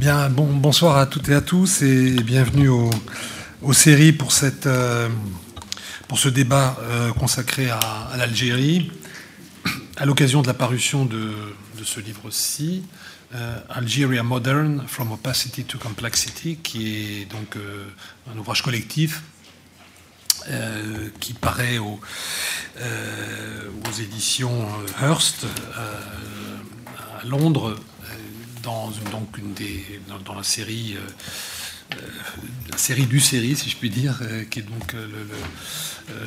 Bonsoir à toutes et à tous et bienvenue au, aux séries pour, euh, ce débat euh, consacré à, l'Algérie, à l'occasion de la parution de, ce livre-ci, euh, Algeria Modern, From Opacity to Complexity, qui est donc un ouvrage collectif qui paraît au, aux éditions Hearst à Londres, dans, donc une des, dans, la série la série du série, si je puis dire, qui est donc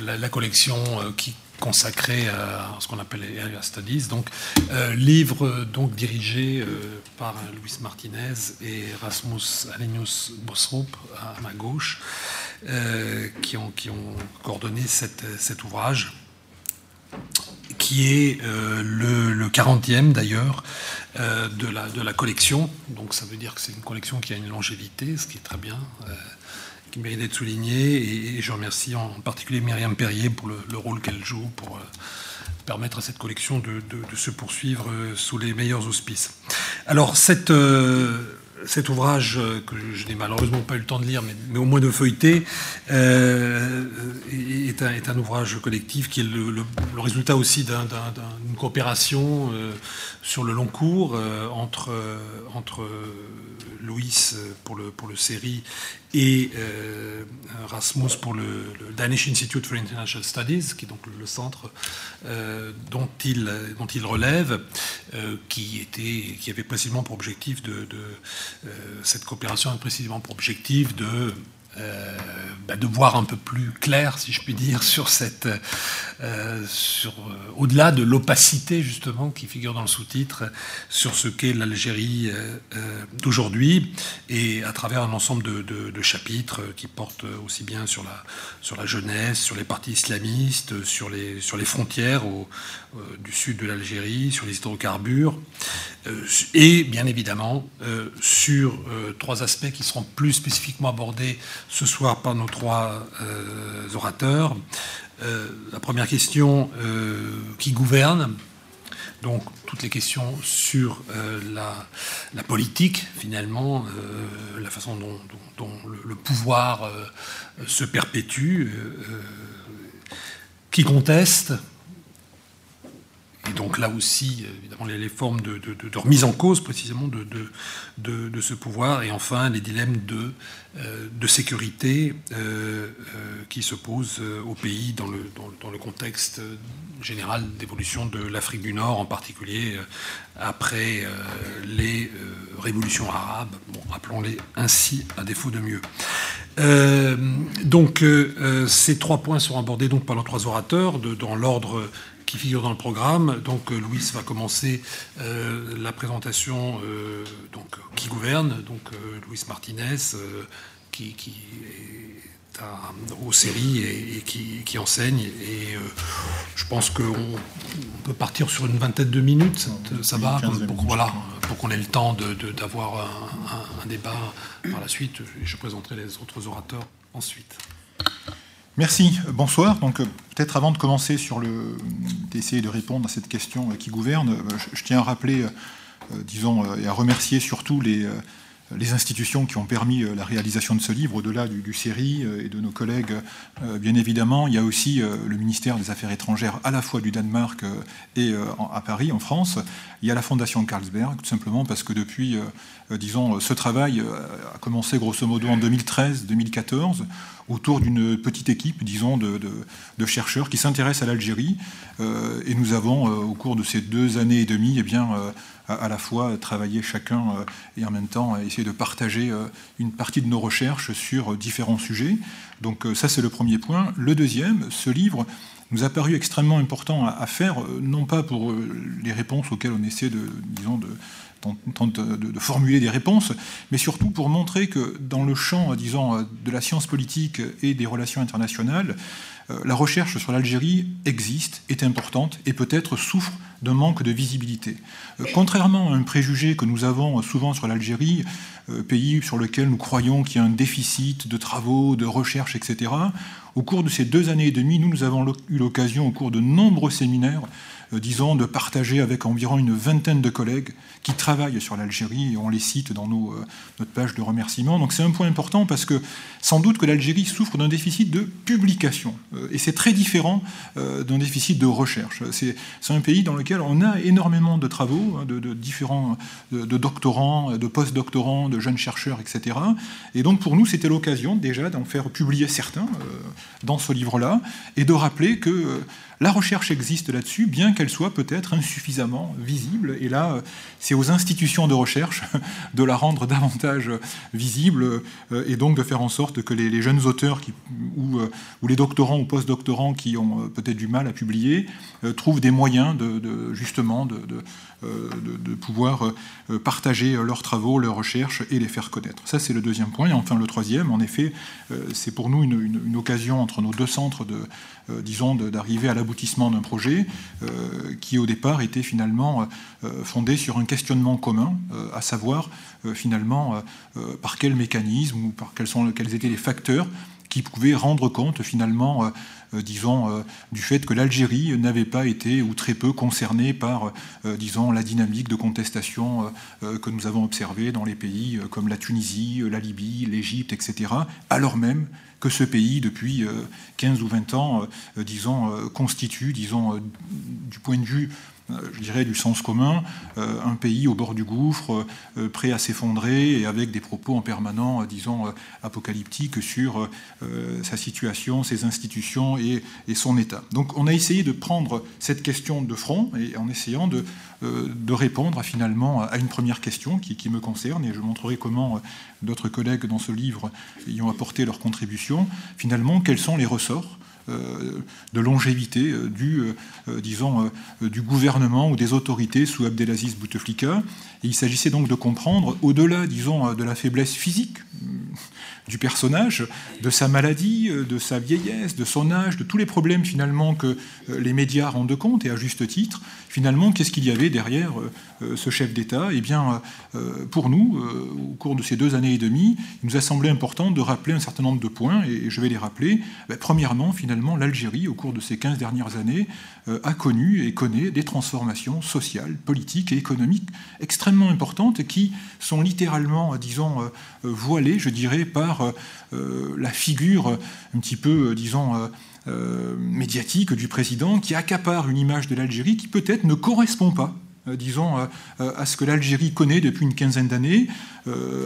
la, collection qui consacrée à ce qu'on appelle Area Studies. Donc, euh, livre donc dirigé euh, par Luis Martinez et Rasmus Alenius Bosrup à ma gauche, euh, qui, ont, qui ont coordonné cette, cet ouvrage qui est euh, le, le, 40e d'ailleurs euh, de, la, de la collection. Donc ça veut dire que c'est une collection qui a une longévité, ce qui est très bien, euh, qui mérite d'être souligné. Et, je remercie en particulier Myriam Perrier pour le, le rôle qu'elle joue pour permettre à cette collection de, de, se poursuivre sous les meilleurs auspices. Alors cette cet ouvrage que je n'ai malheureusement pas eu le temps de lire, mais, au moins de feuilleter, euh, est, un, est, un, ouvrage collectif qui est le, résultat aussi d'une un, coopération euh, sur le long cours euh, entre, entre Louis pour le, pour le série et euh, Rasmus pour le, Danish Institute for International Studies, qui est donc le centre euh, dont, il, relève, euh, qui, était, qui avait précisément pour objectif de, cette coopération, précisément pour objectif de euh, bah de voir un peu plus clair, si je puis dire, sur cette, euh, sur euh, au-delà de l'opacité justement qui figure dans le sous-titre, sur ce qu'est l'Algérie d'aujourd'hui, et à travers un ensemble de, chapitres qui portent aussi bien sur la, sur la jeunesse, sur les partis islamistes, sur les, sur les frontières au, du sud de l'Algérie, sur les hydrocarbures, et bien évidemment sur trois aspects qui seront plus spécifiquement abordés ce soir par nos trois euh, orateurs. Euh, la première question, euh, qui gouverne donc toutes les questions sur euh, la, politique, finalement, euh, la façon dont, le, pouvoir euh, se perpétue, qui conteste, et donc là aussi, évidemment, les, les formes de, remise en cause précisément de, ce pouvoir, et enfin les dilemmes de, euh, sécurité euh, euh, qui se posent au pays dans le, contexte général d'évolution de l'Afrique du Nord, en particulier après les révolutions arabes, bon, appelons-les ainsi à défaut de mieux. Donc ces trois points seront abordés donc par nos trois orateurs dans l'ordre qui figure dans le programme. Donc, euh, Louis va commencer euh, la présentation euh, donc, qui gouverne, donc Louis Martinez, qui, qui, est à, aux séries et, et qui, qui, enseigne. Et je pense qu'on peut partir sur une vingtaine de minutes, ça, va, pour, voilà, pour qu'on ait le temps d'avoir un, un, un débat par la suite. Je présenterai les autres orateurs ensuite. Merci, bonsoir. Donc peut-être avant de commencer sur le d'essayer de répondre à cette question qui gouverne, je, je tiens à rappeler, euh, disons, euh, et à remercier surtout les, euh, les institutions qui ont permis la réalisation de ce livre, au-delà du, du série et de nos collègues, bien évidemment. Il y a aussi le ministère des Affaires étrangères, à la fois du Danemark et à Paris, en France. Il y a la Fondation Carlsberg, tout simplement parce que depuis, disons, ce travail a commencé grosso modo en 2013-2014 autour d'une petite équipe, disons, de, de, chercheurs qui s'intéressent à l'Algérie. Euh, et nous avons, euh, au cours de ces deux années et demie, eh bien, euh, à, la fois travaillé chacun et en même temps essayer de partager une partie de nos recherches sur différents sujets. Donc ça, c'est le premier point. Le deuxième, ce livre nous a paru extrêmement important à, faire, non pas pour les réponses auxquelles on essaie de, disons, de, de, formuler des réponses, mais surtout pour montrer que dans le champ, disons, de la science politique et des relations internationales, euh, la recherche sur l'Algérie existe, est importante et peut-être souffre d'un manque de visibilité. Euh, contrairement à un préjugé que nous avons souvent sur l'Algérie, euh, pays sur lequel nous croyons qu'il y a un déficit de travaux, de recherche, etc., Au cours de ces deux années et demie, nous, nous avons eu l'occasion, au cours de nombreux séminaires, euh, disons, de partager avec environ une vingtaine de collègues qui travaillent sur l'Algérie, et on les cite dans nos, euh, notre page de remerciements. Donc c'est un point important parce que sans doute que l'Algérie souffre d'un déficit de publication, euh, et c'est très différent d'un déficit de recherche. C'est un pays dans lequel on a énormément de travaux, hein, de, différents de, doctorants, de post-doctorants, de jeunes chercheurs, etc. Et donc pour nous, c'était l'occasion déjà d'en faire publier certains dans ce livre-là, et de rappeler que la recherche existe là-dessus, bien qu'elle soit peut-être insuffisamment visible. Et là, c'est aux institutions de recherche de la rendre davantage visible euh, et donc de faire en sorte que les, jeunes auteurs euh, ou, les doctorants ou post-doctorants qui ont euh, peut-être du mal à publier trouvent des moyens de, justement de, pouvoir partager leurs travaux, leurs recherches et les faire connaître. Ça, c'est le deuxième point. Et enfin, le troisième, en effet, c'est pour nous une, occasion entre nos deux centres de, disons, d'arriver à l'aboutissement d'un projet qui, au départ, était finalement fondé sur un questionnement commun, euh, à savoir euh, finalement euh, par quel mécanisme ou par quels, sont, quels étaient les facteurs qui pouvaient rendre compte finalement, disons, du fait que l'Algérie n'avait pas été ou très peu concernée par, disons, la dynamique de contestation que nous avons observée dans les pays comme la Tunisie, la Libye, l'Égypte, etc., alors même que ce pays, depuis 15 ou 20 ans, disons, constitue, disons, du point de vue euh, je dirais, du sens commun, euh, un pays au bord du gouffre, euh, prêt à s'effondrer et avec des propos en permanent, disons, apocalyptiques sur sa situation, ses institutions et, son État. Donc on a essayé de prendre cette question de front et en essayant de, répondre finalement à une première question qui, me concerne et je montrerai comment d'autres collègues dans ce livre y ont apporté leur contribution. Finalement, quels sont les ressorts euh, de longévité euh, du, euh, disons, du gouvernement ou des autorités sous Abdelaziz Bouteflika. Il s'agissait donc de comprendre, au-delà, disons, de la faiblesse physique du personnage, de sa maladie, de sa vieillesse, de son âge, de tous les problèmes finalement que les médias rendent compte, et à juste titre, finalement, qu'est-ce qu'il y avait derrière ce chef d'État Eh bien, pour nous, au cours de ces deux années et demie, il nous a semblé important de rappeler un certain nombre de points, et je vais les rappeler. Ben, premièrement, finalement, l'Algérie, au cours de ces 15 dernières années, euh, a connu et connaît des transformations sociales, politiques et économiques extrêmement importantes qui sont littéralement, euh, disons, euh, voilées, je dirais, par la figure un petit peu, disons, médiatique du président qui accapare une image de l'Algérie qui peut-être ne correspond pas euh, disons, euh, euh, à ce que l'Algérie connaît depuis une quinzaine d'années,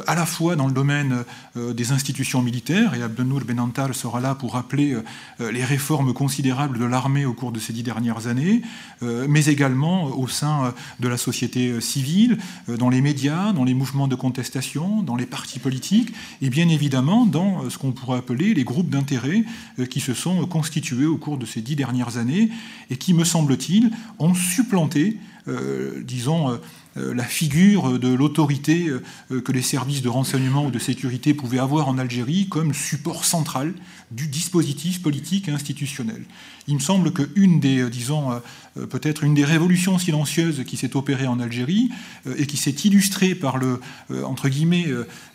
à la fois dans le domaine des institutions militaires, et Abdenour Benantal sera là pour rappeler les réformes considérables de l'armée au cours de ces dix dernières années, mais également au sein de la société civile, dans les médias, dans les mouvements de contestation, dans les partis politiques, et bien évidemment dans ce qu'on pourrait appeler les groupes d'intérêt qui se sont constitués au cours de ces dix dernières années, et qui, me semble-t-il, ont supplanté euh, disons, euh, euh, la figure de l'autorité que les services de renseignement ou de sécurité pouvaient avoir en Algérie comme support central du dispositif politique et institutionnel. Il me semble qu'une des, disons, peut-être une des révolutions silencieuses qui s'est opérée en Algérie et qui s'est illustrée par le, entre guillemets,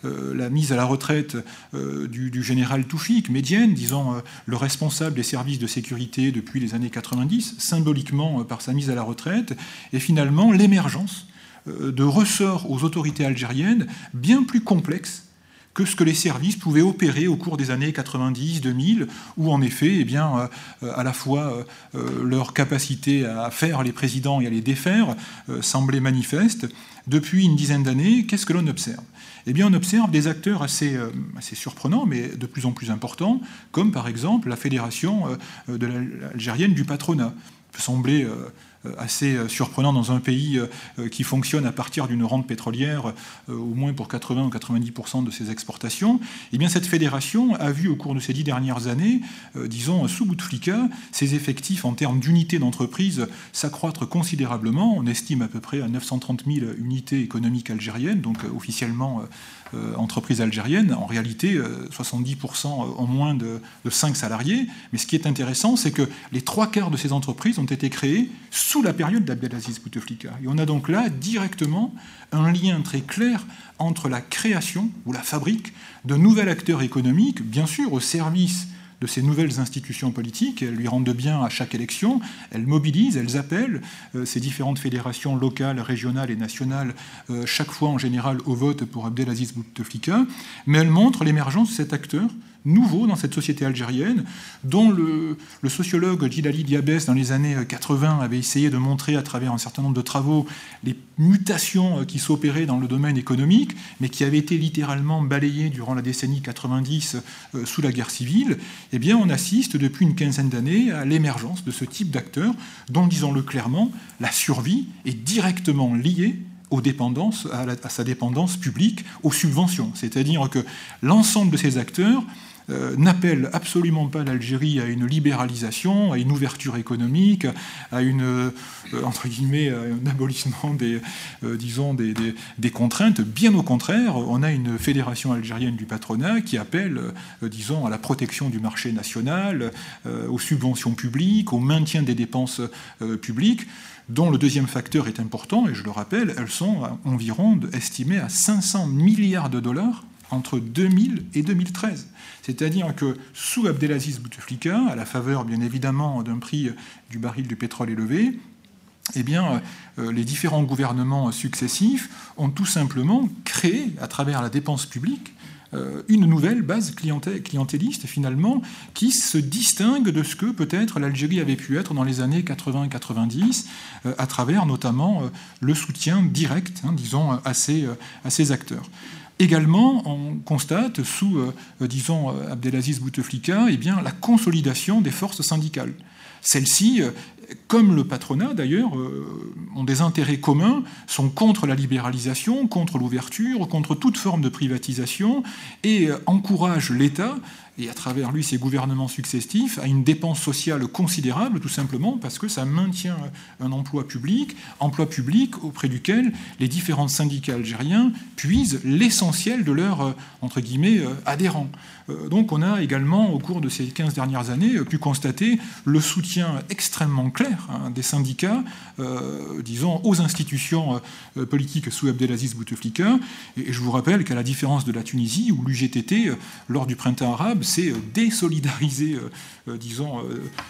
la mise à la retraite du, général Toufik, Médienne, disons, le responsable des services de sécurité depuis les années 90, symboliquement par sa mise à la retraite, et finalement l'émergence euh, de ressorts aux autorités algériennes bien plus complexes que ce que les services pouvaient opérer au cours des années 90-2000, où en effet, eh bien, euh, à la fois euh, leur capacité à faire les présidents et à les défaire semblait manifeste. Depuis une dizaine d'années, qu'est-ce que l'on observe? Eh bien, on observe des acteurs assez, assez, surprenants, mais de plus en plus importants, comme par exemple la fédération de algérienne du patronat. peut sembler euh, assez euh, surprenant dans un pays euh, qui fonctionne à partir d'une rente pétrolière, au moins pour 80 ou 90% de ses exportations, eh bien cette fédération a vu au cours de ces dix dernières années, disons sous Bouteflika, ses effectifs en termes d'unités d'entreprise s'accroître considérablement. On estime à peu près à 930 000 unités économiques algériennes, donc officiellement euh, entreprises algériennes, en réalité 70% en moins de, 5 salariés. Mais ce qui est intéressant, c'est que les trois quarts de ces entreprises ont été créées sous la période d'Abdelaziz Bouteflika. Et on a donc là directement un lien très clair entre la création ou la fabrique de nouveaux acteurs économiques, bien sûr au service de ces nouvelles institutions politiques, elles lui rendent bien à chaque élection, elles mobilisent, elles appellent euh, ces différentes fédérations locales, régionales et nationales, euh, chaque fois en général au vote pour Abdelaziz Bouteflika, mais elles montrent l'émergence de cet acteur nouveau dans cette société algérienne, dont le, sociologue Gilali Diabès, dans les années 80, avait essayé de montrer à travers un certain nombre de travaux les mutations qui s'opéraient dans le domaine économique, mais qui avaient été littéralement balayées durant la décennie 90 euh, sous la guerre civile, eh bien, on assiste depuis une quinzaine d'années à l'émergence de ce type d'acteurs, dont, disons-le clairement, la survie est directement liée aux dépendances, à, sa dépendance publique, aux subventions. C'est-à-dire que l'ensemble de ces acteurs euh, n'appelle absolument pas l'Algérie à une libéralisation, à une ouverture économique, à une euh, entre un abolissement des euh, disons contraintes. Bien au contraire, on a une fédération algérienne du patronat qui appelle disons à la protection du marché national, aux subventions publiques, au maintien des dépenses publiques dont le deuxième facteur est important, et je le rappelle, elles sont environ estimées à 500 milliards de dollars entre 2000 et 2013. C'est-à-dire que sous Abdelaziz Bouteflika, à la faveur bien évidemment d'un prix du baril du pétrole élevé, eh euh, les différents gouvernements successifs ont tout simplement créé, à travers la dépense publique, euh, une nouvelle base clientéliste finalement qui se distingue de ce que peut-être l'Algérie avait pu être dans les années 80-90 euh, à travers notamment le soutien direct, hein, disons, à ces, à ces acteurs. Également, on constate sous, euh, disons, euh, Abdelaziz Bouteflika, eh la consolidation des forces syndicales. Celles-ci, euh, comme le patronat d'ailleurs, ont des intérêts communs, sont contre la libéralisation, contre l'ouverture, contre toute forme de privatisation et encouragent l'État et à travers lui ses gouvernements successifs, à une dépense sociale considérable, tout simplement parce que ça maintient un emploi public, emploi public auprès duquel les différents syndicats algériens puisent l'essentiel de leurs, euh, entre guillemets, euh, adhérents. Euh, donc on a également, au cours de ces 15 dernières années, pu constater le soutien extrêmement clair hein, des syndicats, disons, aux institutions politiques sous Abdelaziz Bouteflika. Et je vous rappelle qu'à la différence de la Tunisie, où l'UGTT, lors du printemps arabe, s'est désolidarisé, disons,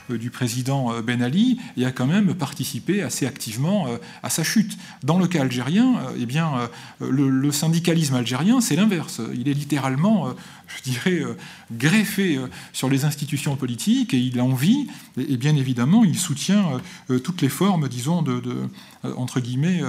du président Ben Ali et a quand même participé assez activement à sa chute. Dans le cas algérien, eh bien, le syndicalisme algérien, c'est l'inverse. Il est littéralement je dirais, euh, greffé euh, sur les institutions politiques et il a envie, et bien évidemment, il soutient euh, toutes les formes, disons, de, entre guillemets,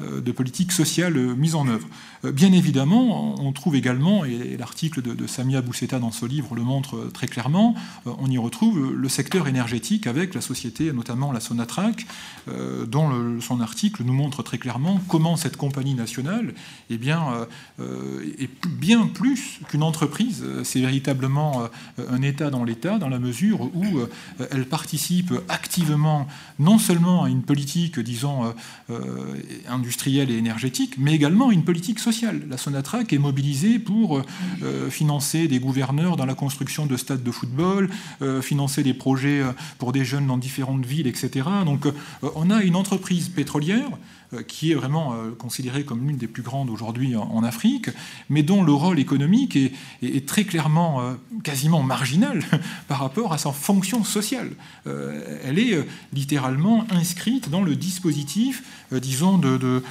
de politique sociale mise en œuvre. Bien évidemment, on trouve également, et l'article de, Samia Bousseta dans ce livre le montre très clairement, on y retrouve le secteur énergétique avec la société, notamment la Sonatrach, dont son article nous montre très clairement comment cette compagnie nationale eh bien, est bien plus qu'une entreprise euh, c'est véritablement euh, un État dans l'État, dans la mesure où euh, elle participe activement non seulement à une politique, disons, industrielle et énergétique, mais également à une politique sociale. La Sonatrach est mobilisée pour financer des gouverneurs dans la construction de stades de football, financer des projets pour des jeunes dans différentes villes, etc. Donc on a une entreprise pétrolière qui est vraiment euh, considérée comme l'une des plus grandes aujourd'hui en Afrique, mais dont le rôle économique est, très clairement euh, quasiment marginal par rapport à sa fonction sociale. Elle est littéralement inscrite dans le dispositif, disons, de,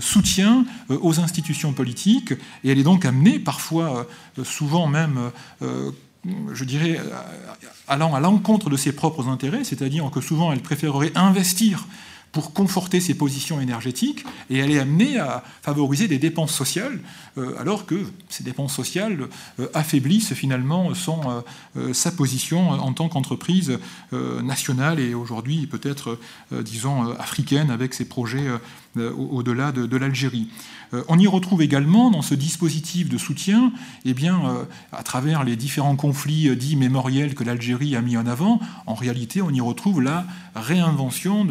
soutien aux institutions politiques, et elle est donc amenée parfois, souvent même, je dirais, allant à l'encontre de ses propres intérêts, c'est-à-dire que souvent elle préférerait investir pour conforter ses positions énergétiques et elle est amenée à favoriser des dépenses sociales, euh, alors que ces dépenses sociales euh, affaiblissent finalement son, euh, sa position en tant qu'entreprise nationale et aujourd'hui peut-être, disons, africaine avec ses projets au-delà de l'Algérie. Euh, on y retrouve également dans ce dispositif de soutien, eh bien, euh, à travers les différents conflits euh, dits mémoriels que l'Algérie a mis en avant, en réalité, on y retrouve la réinvention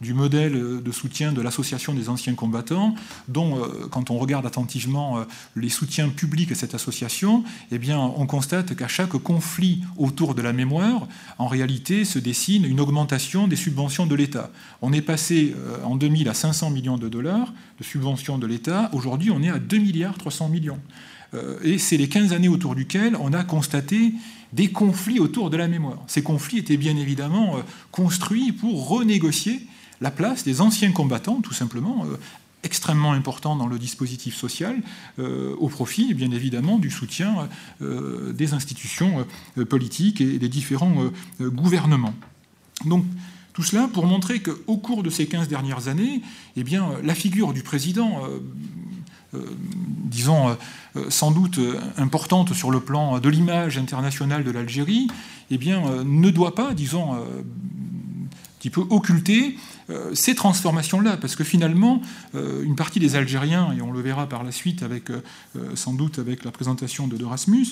du modèle de soutien de l'association des anciens combattants, dont, quand on regarde attentivement les soutiens publics à cette association, eh bien, on constate qu'à chaque conflit autour de la mémoire, en réalité, se dessine une augmentation des subventions de l'État. On est passé en 2000 à 500 millions de dollars de subventions de l'État. Aujourd'hui, on est à 2 milliards 300 millions. et c'est les 15 années autour duquel on a constaté des conflits autour de la mémoire. Ces conflits étaient bien évidemment construits pour renégocier la place des anciens combattants, tout simplement, extrêmement important dans le dispositif social, euh, au profit, bien évidemment, du soutien euh, des institutions euh, politiques et des différents gouvernements. Donc, tout cela pour montrer qu'au cours de ces 15 dernières années, eh bien, la figure du président, disons, sans doute importante sur le plan de l'image internationale de l'Algérie, eh bien, ne doit pas, disons, un petit peu occulter euh, ces transformations-là, parce que finalement, euh, une partie des Algériens, et on le verra par la suite, avec, euh, sans doute avec la présentation de Erasmus,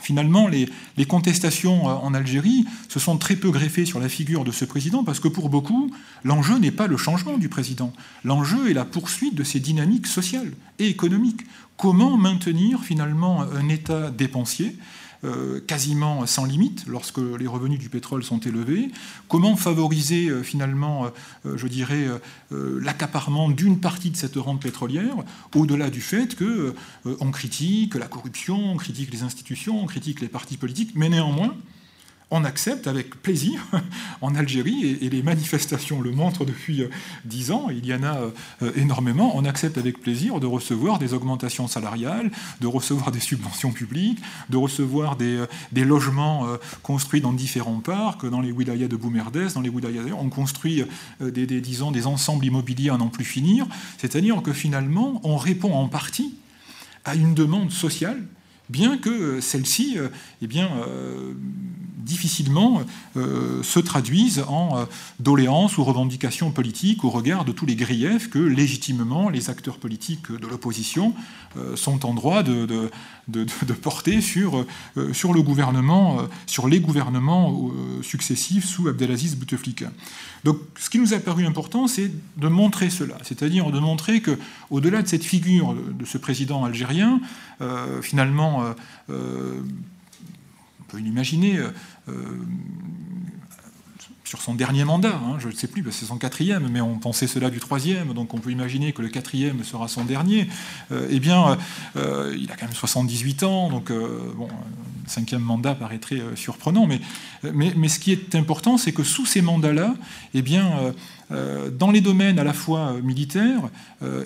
Finalement, les, contestations en Algérie se sont très peu greffées sur la figure de ce président, parce que pour beaucoup, l'enjeu n'est pas le changement du président. L'enjeu est la poursuite de ses dynamiques sociales et économiques. Comment maintenir finalement un État dépensier euh, quasiment sans limite lorsque les revenus du pétrole sont élevés. Comment favoriser euh, finalement, euh, je dirais, l'accaparement d'une partie de cette rente pétrolière, au-delà du fait que on critique la corruption, on critique les institutions, on critique les partis politiques, mais néanmoins, on accepte avec plaisir en Algérie, et, les manifestations le montrent depuis euh, dix ans, il y en a euh, énormément, on accepte avec plaisir de recevoir des augmentations salariales, de recevoir des subventions publiques, de recevoir des, euh, logements construits dans différents parcs, dans les wilayas de Boumerdès, dans les wilayas... On construit des, disons, des ensembles immobiliers à n'en plus finir, c'est-à-dire que finalement, on répond en partie à une demande sociale, bien que celle-ci eh bien, difficilement euh, se traduisent en euh, doléances ou revendications politiques au regard de tous les griefs que légitimement les acteurs politiques de l'opposition euh, sont en droit de, de, porter sur, sur le gouvernement, sur les gouvernements successifs sous Abdelaziz Bouteflika. Donc ce qui nous a paru important, c'est de montrer cela, c'est-à-dire de montrer que au-delà de cette figure de ce président algérien, finalement peut l'imaginer, euh, euh, sur son dernier mandat, hein, je ne sais plus, c'est son quatrième, mais on pensait cela du troisième, donc on peut imaginer que le quatrième sera son dernier. Euh, eh bien, il a quand même 78 ans, donc bon, un cinquième mandat paraîtrait surprenant, mais, mais, mais, ce qui est important, c'est que sous ces mandats-là, eh bien, dans les domaines à la fois militaires,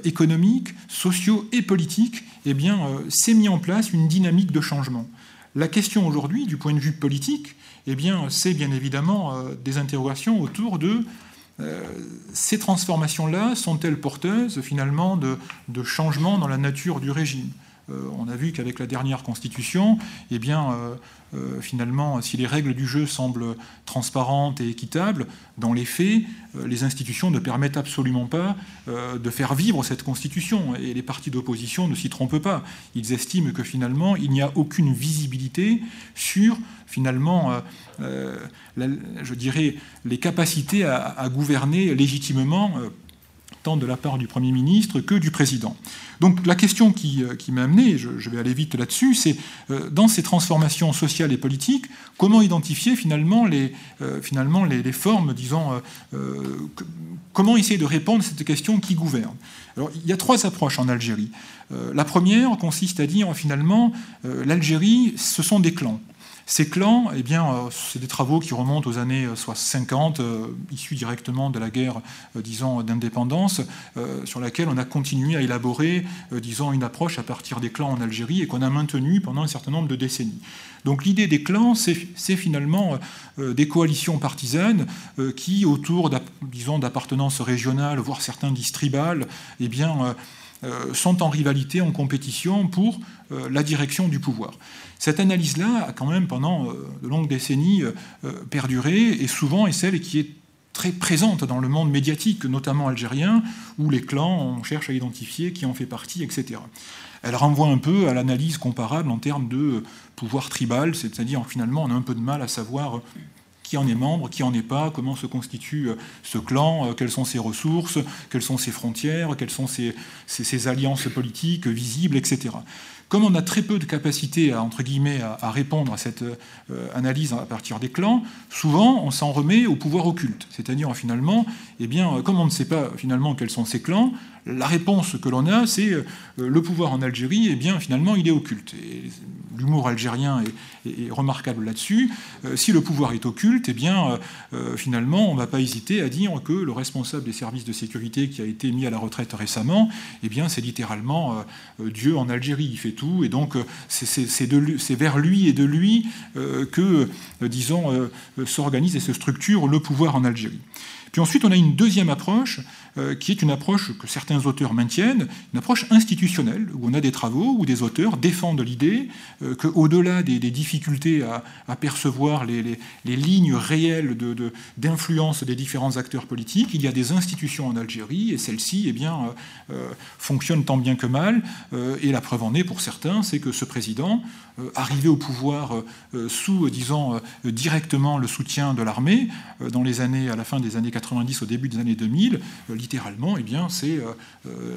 économiques, sociaux et politiques, eh bien, s'est mis en place une dynamique de changement. La question aujourd'hui, du point de vue politique, eh bien, c'est bien évidemment euh, des interrogations autour de euh, ces transformations-là sont-elles porteuses finalement de, changements dans la nature du régime? On a vu qu'avec la dernière constitution, eh bien, euh, euh, finalement, si les règles du jeu semblent transparentes et équitables, dans les faits, les institutions ne permettent absolument pas de faire vivre cette constitution. Et les partis d'opposition ne s'y trompent pas. Ils estiment que finalement, il n'y a aucune visibilité sur finalement, je dirais, les capacités à gouverner légitimement tant de la part du Premier ministre que du Président. Donc la question qui, euh, m'a amené, je, vais aller vite là-dessus, c'est euh, dans ces transformations sociales et politiques, comment identifier finalement les, euh, finalement les, formes, disons, comment essayer de répondre à cette question qui gouverne. Alors il y a trois approches en Algérie. la première consiste à dire finalement l'Algérie, ce sont des clans. Ces clans, eh euh, c'est des travaux qui remontent aux années 50, euh, euh, issus directement de la guerre, d'indépendance, sur laquelle on a continué à élaborer, disons, une approche à partir des clans en Algérie et qu'on a maintenu pendant un certain nombre de décennies. Donc l'idée des clans, c'est finalement des coalitions partisanes qui, autour, d'appartenances régionales, voire certains disent tribales, eh sont en rivalité, en compétition pour la direction du pouvoir. Cette analyse-là a quand même pendant euh, de longues décennies euh, euh, perduré et souvent est celle qui est très présente dans le monde médiatique, notamment algérien, où les clans, on cherche à identifier qui en fait partie, etc. Elle renvoie un peu à l'analyse comparable en termes de pouvoir tribal, c'est-à-dire finalement on a un peu de mal à savoir qui en est membre, qui en est pas, comment se constitue ce clan, quelles sont ses ressources, quelles sont ses frontières, quelles sont ses, ses alliances politiques visibles, etc. Comme on a très peu de capacité à, entre guillemets, à, répondre à cette euh, analyse à partir des clans, souvent on s'en remet au pouvoir occulte. C'est-à-dire finalement, eh bien, comme on ne sait pas finalement quels sont ces clans, la réponse que l'on a, c'est euh, le pouvoir en Algérie, eh bien, finalement, il est occulte. L'humour algérien est, remarquable là-dessus. Euh, si le pouvoir est occulte, eh bien, euh, finalement, on ne va pas hésiter à dire que le responsable des services de sécurité qui a été mis à la retraite récemment, eh bien, c'est littéralement Dieu en Algérie. Il fait tout, et donc c'est vers lui et de lui que, disons, s'organise et se structure le pouvoir en Algérie. Puis ensuite, on a une deuxième approche euh, qui est une approche que certains auteurs maintiennent, une approche institutionnelle, où on a des travaux où des auteurs défendent l'idée euh, qu'au-delà des, difficultés à, percevoir les, lignes réelles d'influence de, des différents acteurs politiques, il y a des institutions en Algérie, et celles-ci eh euh, fonctionnent tant bien que mal, et la preuve en est pour certains, c'est que ce président, arrivé au pouvoir sous, disons, directement le soutien de l'armée, dans les années, à la fin des années 90, au début des années 2000, littéralement, eh bien, c'est, euh, euh,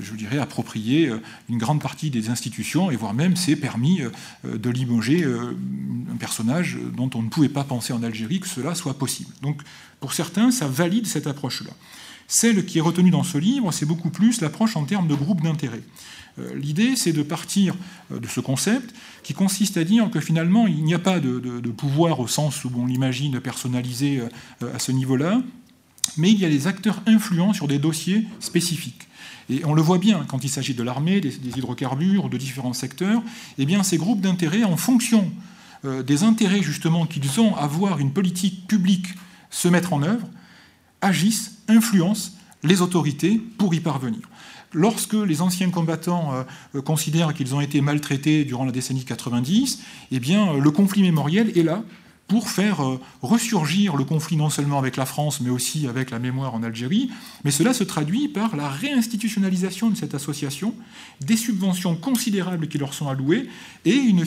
je dirais, approprier euh, une grande partie des institutions, et voire même c'est permis de limoger un personnage dont on ne pouvait pas penser en Algérie que cela soit possible. Donc, pour certains, ça valide cette approche-là. Celle qui est retenue dans ce livre, c'est beaucoup plus l'approche en termes de groupe d'intérêt. L'idée, c'est de partir de ce concept qui consiste à dire que finalement, il n'y a pas de, de pouvoir au sens où on l'imagine personnalisé à ce niveau-là, mais il y a des acteurs influents sur des dossiers spécifiques. Et on le voit bien quand il s'agit de l'armée, des, hydrocarbures, de différents secteurs, eh bien ces groupes d'intérêts, en fonction euh, des intérêts justement qu'ils ont à voir une politique publique se mettre en œuvre, agissent, influencent les autorités pour y parvenir. Lorsque les anciens combattants euh, euh, considèrent qu'ils ont été maltraités durant la décennie 90, eh bien, le conflit mémoriel est là pour faire euh, ressurgir le conflit non seulement avec la France, mais aussi avec la mémoire en Algérie. Mais cela se traduit par la réinstitutionnalisation de cette association, des subventions considérables qui leur sont allouées, et une,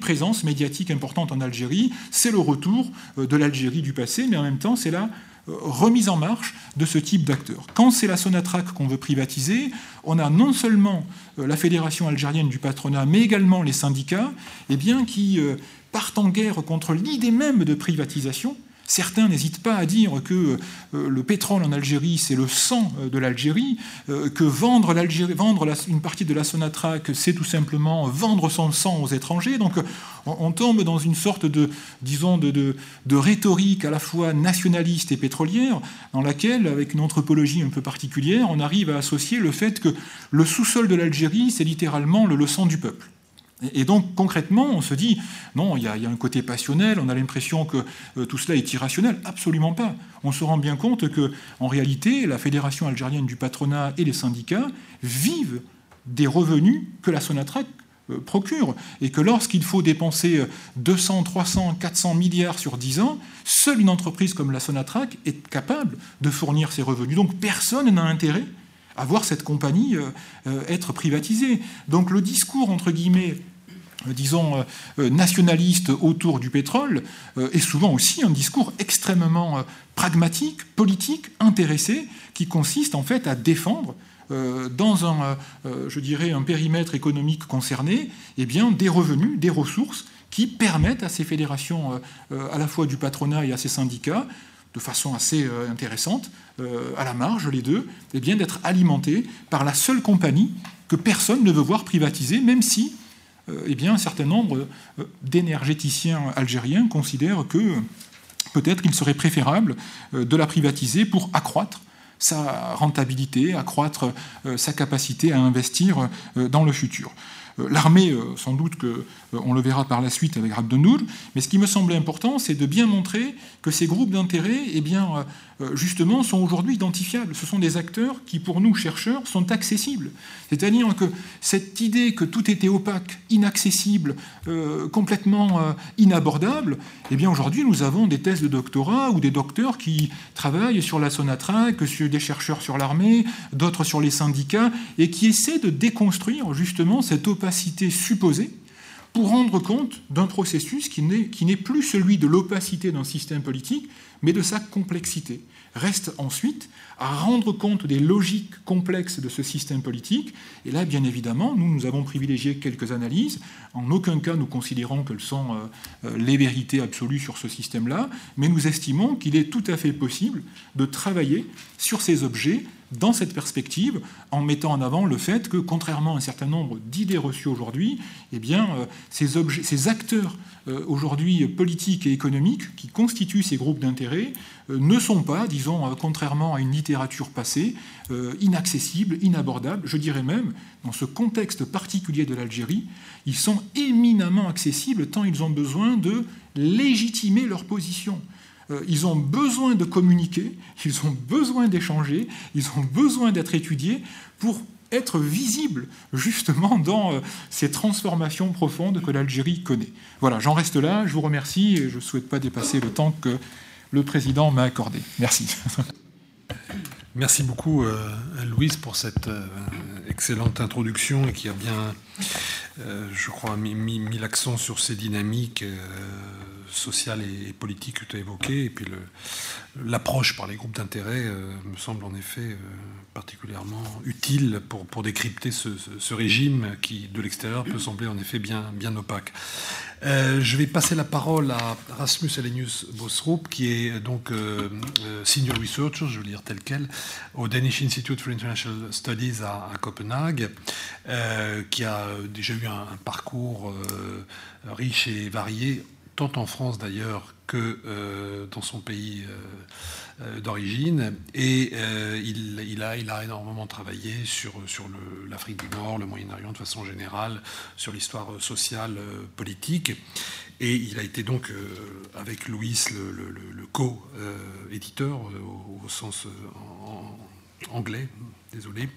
présence médiatique importante en Algérie. C'est le retour euh, de l'Algérie du passé, mais en même temps, c'est la euh, remise en marche de ce type d'acteurs. Quand c'est la Sonatrach qu'on veut privatiser, on a non seulement la Fédération algérienne du patronat, mais également les syndicats, eh bien, qui partent en guerre contre l'idée même de privatisation. Certains n'hésitent pas à dire que euh, le pétrole en Algérie, c'est le sang euh, de l'Algérie, euh, que vendre, vendre une partie de la Sonatrach, c'est tout simplement vendre son sang aux étrangers. Donc on, tombe dans une sorte de, disons, de, de, rhétorique à la fois nationaliste et pétrolière, dans laquelle, avec une anthropologie un peu particulière, on arrive à associer le fait que le sous-sol de l'Algérie, c'est littéralement le sang du peuple. Et donc concrètement, on se dit, non, il y, a, un côté passionnel, on a l'impression que euh, tout cela est irrationnel. Absolument pas. On se rend bien compte que, en réalité, la Fédération algérienne du patronat et les syndicats vivent des revenus que la Sonatrach euh, procure, et que lorsqu'il faut dépenser 200, 300, 400 milliards sur 10 ans, seule une entreprise comme la Sonatrach est capable de fournir ces revenus. Donc personne n'a intérêt à voir cette compagnie euh, être privatisée. Donc le discours, entre guillemets, disons, nationaliste autour du pétrole est souvent aussi un discours extrêmement pragmatique, politique, intéressé, qui consiste en fait à défendre dans un, je dirais, un périmètre économique concerné, eh bien, des revenus, des ressources qui permettent à ces fédérations, à la fois du patronat et à ces syndicats, de façon assez euh, intéressante, euh, à la marge, les deux, eh bien d'être alimentés par la seule compagnie que personne ne veut voir privatiser, même si euh, eh bien, un certain nombre d'énergéticiens algériens considèrent que peut-être qu'il serait préférable de la privatiser pour accroître sa rentabilité, accroître sa capacité à investir dans le futur. L'armée, sans doute qu'on le verra par la suite avec Rabdenour, mais ce qui me semblait important, c'est de bien montrer que ces groupes d'intérêt, eh bien, euh, euh, justement, sont aujourd'hui identifiables. Ce sont des acteurs qui, pour nous, chercheurs, sont accessibles. C'est-à-dire que cette idée que tout était opaque, inaccessible, euh, complètement inabordable, eh bien, aujourd'hui, nous avons des thèses de doctorat ou des docteurs qui travaillent sur la Sonatrach, des chercheurs sur l'armée, d'autres sur les syndicats, et qui essaient de déconstruire, justement, cette opacité supposée pour rendre compte d'un processus qui n'est plus celui de l'opacité d'un système politique, mais de sa complexité. Reste ensuite à rendre compte des logiques complexes de ce système politique. Et là, bien évidemment, nous, nous avons privilégié quelques analyses. En aucun cas, nous considérons qu'elles sont euh, euh, les vérités absolues sur ce système-là, mais nous estimons qu'il est tout à fait possible de travailler sur ces objets dans cette perspective, en mettant en avant le fait que, contrairement à un certain nombre d'idées reçues aujourd'hui, eh euh, ces, ces acteurs euh, aujourd'hui politiques et économiques qui constituent ces groupes d'intérêt euh, ne sont pas, disons, contrairement à une littérature passée, inaccessibles, inabordables. Je dirais même, dans ce contexte particulier de l'Algérie, ils sont éminemment accessibles tant ils ont besoin de légitimer leur position. Euh, ils ont besoin de communiquer, ils ont besoin d'échanger, ils ont besoin d'être étudiés pour être visibles justement dans euh, ces transformations profondes que l'Algérie connaît. Voilà, j'en reste là, je vous remercie et je ne souhaite pas dépasser le temps que le président m'a accordé. Merci. Merci beaucoup, euh, Louise, pour cette excellente introduction et qui a bien, je crois, mis, l'accent sur ces dynamiques sociale et politique que tu as évoqué, et puis l'approche par les groupes d'intérêt euh, me semble en effet euh, particulièrement utile pour, décrypter ce, régime qui, de l'extérieur, peut sembler en effet bien, bien opaque. Euh, je vais passer la parole à Rasmus Elenius Bosrup, qui est donc senior researcher, je veux dire tel quel, au Danish Institute for International Studies à, Copenhague, qui a déjà eu un, un parcours riche et varié tant en France d'ailleurs que euh, dans son pays euh, euh, d'origine. Et il, a, énormément travaillé sur l'Afrique du Nord, le Moyen-Orient de façon générale, sur l'histoire sociale, politique. Et il a été donc, avec Louis, le, co-éditeur, au, sens anglais, désolé,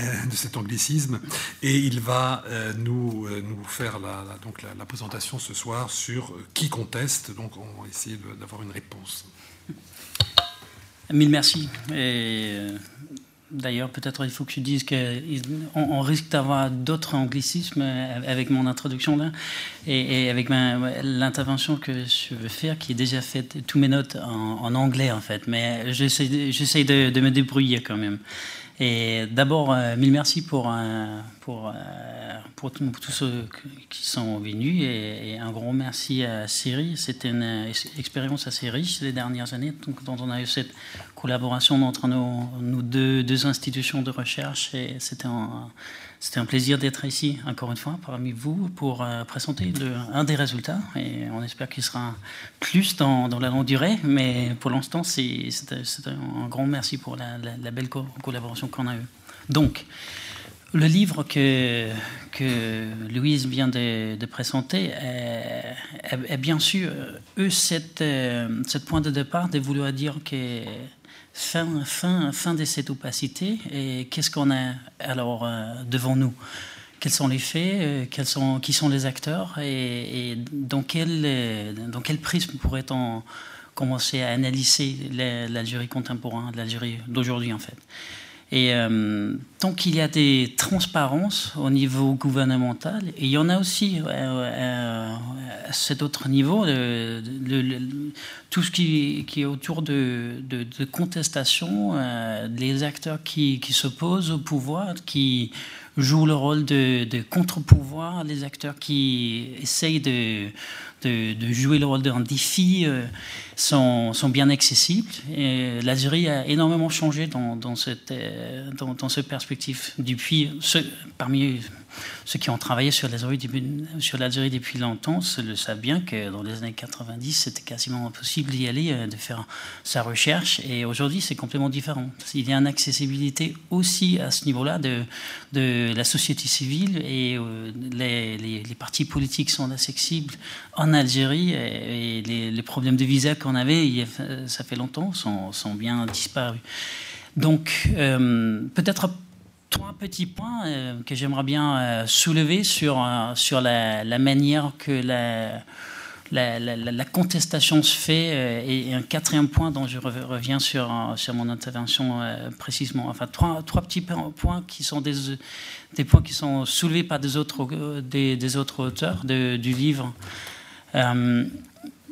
euh, de cet anglicisme. Et il va euh, nous, euh, nous faire la, donc la, présentation ce soir sur qui conteste. Donc on va essayer d'avoir une réponse. Mille merci. Et D'ailleurs, peut-être il faut que tu dises qu'on risque d'avoir d'autres anglicismes avec mon introduction là, et, avec l'intervention que je veux faire, qui est déjà faite, tous mes notes en, anglais en fait, mais j'essaie de, de, me débrouiller quand même. Et d'abord, euh, mille merci pour, euh, pour, euh, tous ceux qui sont venus et, un grand merci à Siri. C'était une expérience assez riche les dernières années, donc, dont on a eu cette collaboration entre nos, deux, institutions de recherche et c'était un c'était un plaisir d'être ici, encore une fois, parmi vous, pour euh, présenter un des résultats. Et on espère qu'il sera plus dans, la longue durée. Mais pour l'instant, c'est un grand merci pour la, belle collaboration qu'on a eue. Donc, le livre que, Louise vient de, présenter est, bien sûr, eux, cette, euh, cette point de départ de vouloir dire que fin, fin, fin de cette opacité et qu'est-ce qu'on a alors euh, devant nous? Quels sont les faits euh, quels sont, Qui sont les acteurs et, dans, quel, dans quel prisme pourrait-on commencer à analyser l'Algérie contemporaine, l'Algérie d'aujourd'hui en fait? Et euh, tant qu'il y a des transparences au niveau gouvernemental, il y en a aussi euh, euh, à cet autre niveau, tout ce qui, est autour de, de, contestation, les acteurs qui, qui s'opposent au pouvoir, qui jouent le rôle de, de contre-pouvoir, les acteurs qui essayent de de, jouer le rôle d'un défi euh, sont, sont, bien accessibles. Et l'Algérie a énormément changé dans, cette, euh, dans, cette perspective. Depuis, ce, parmi ceux qui ont travaillé sur l'Algérie depuis, longtemps le savent bien que dans les années 90, c'était quasiment impossible d'y aller, euh, de faire sa recherche. Et aujourd'hui, c'est complètement différent. Il y a une accessibilité aussi à ce niveau-là de, la société civile et euh, les, partis politiques sont accessibles en Algérie et, les, problèmes de visa qu'on avait, ça fait longtemps, sont, bien disparus. Donc, euh, peut-être trois petits points euh, que j'aimerais bien euh, soulever sur, euh, sur la, manière que la, contestation se fait. et, un quatrième point dont je reviens sur, sur mon intervention précisément. Enfin, trois, trois petits points qui sont des, des points qui sont soulevés par des autres, des, des autres auteurs du livre.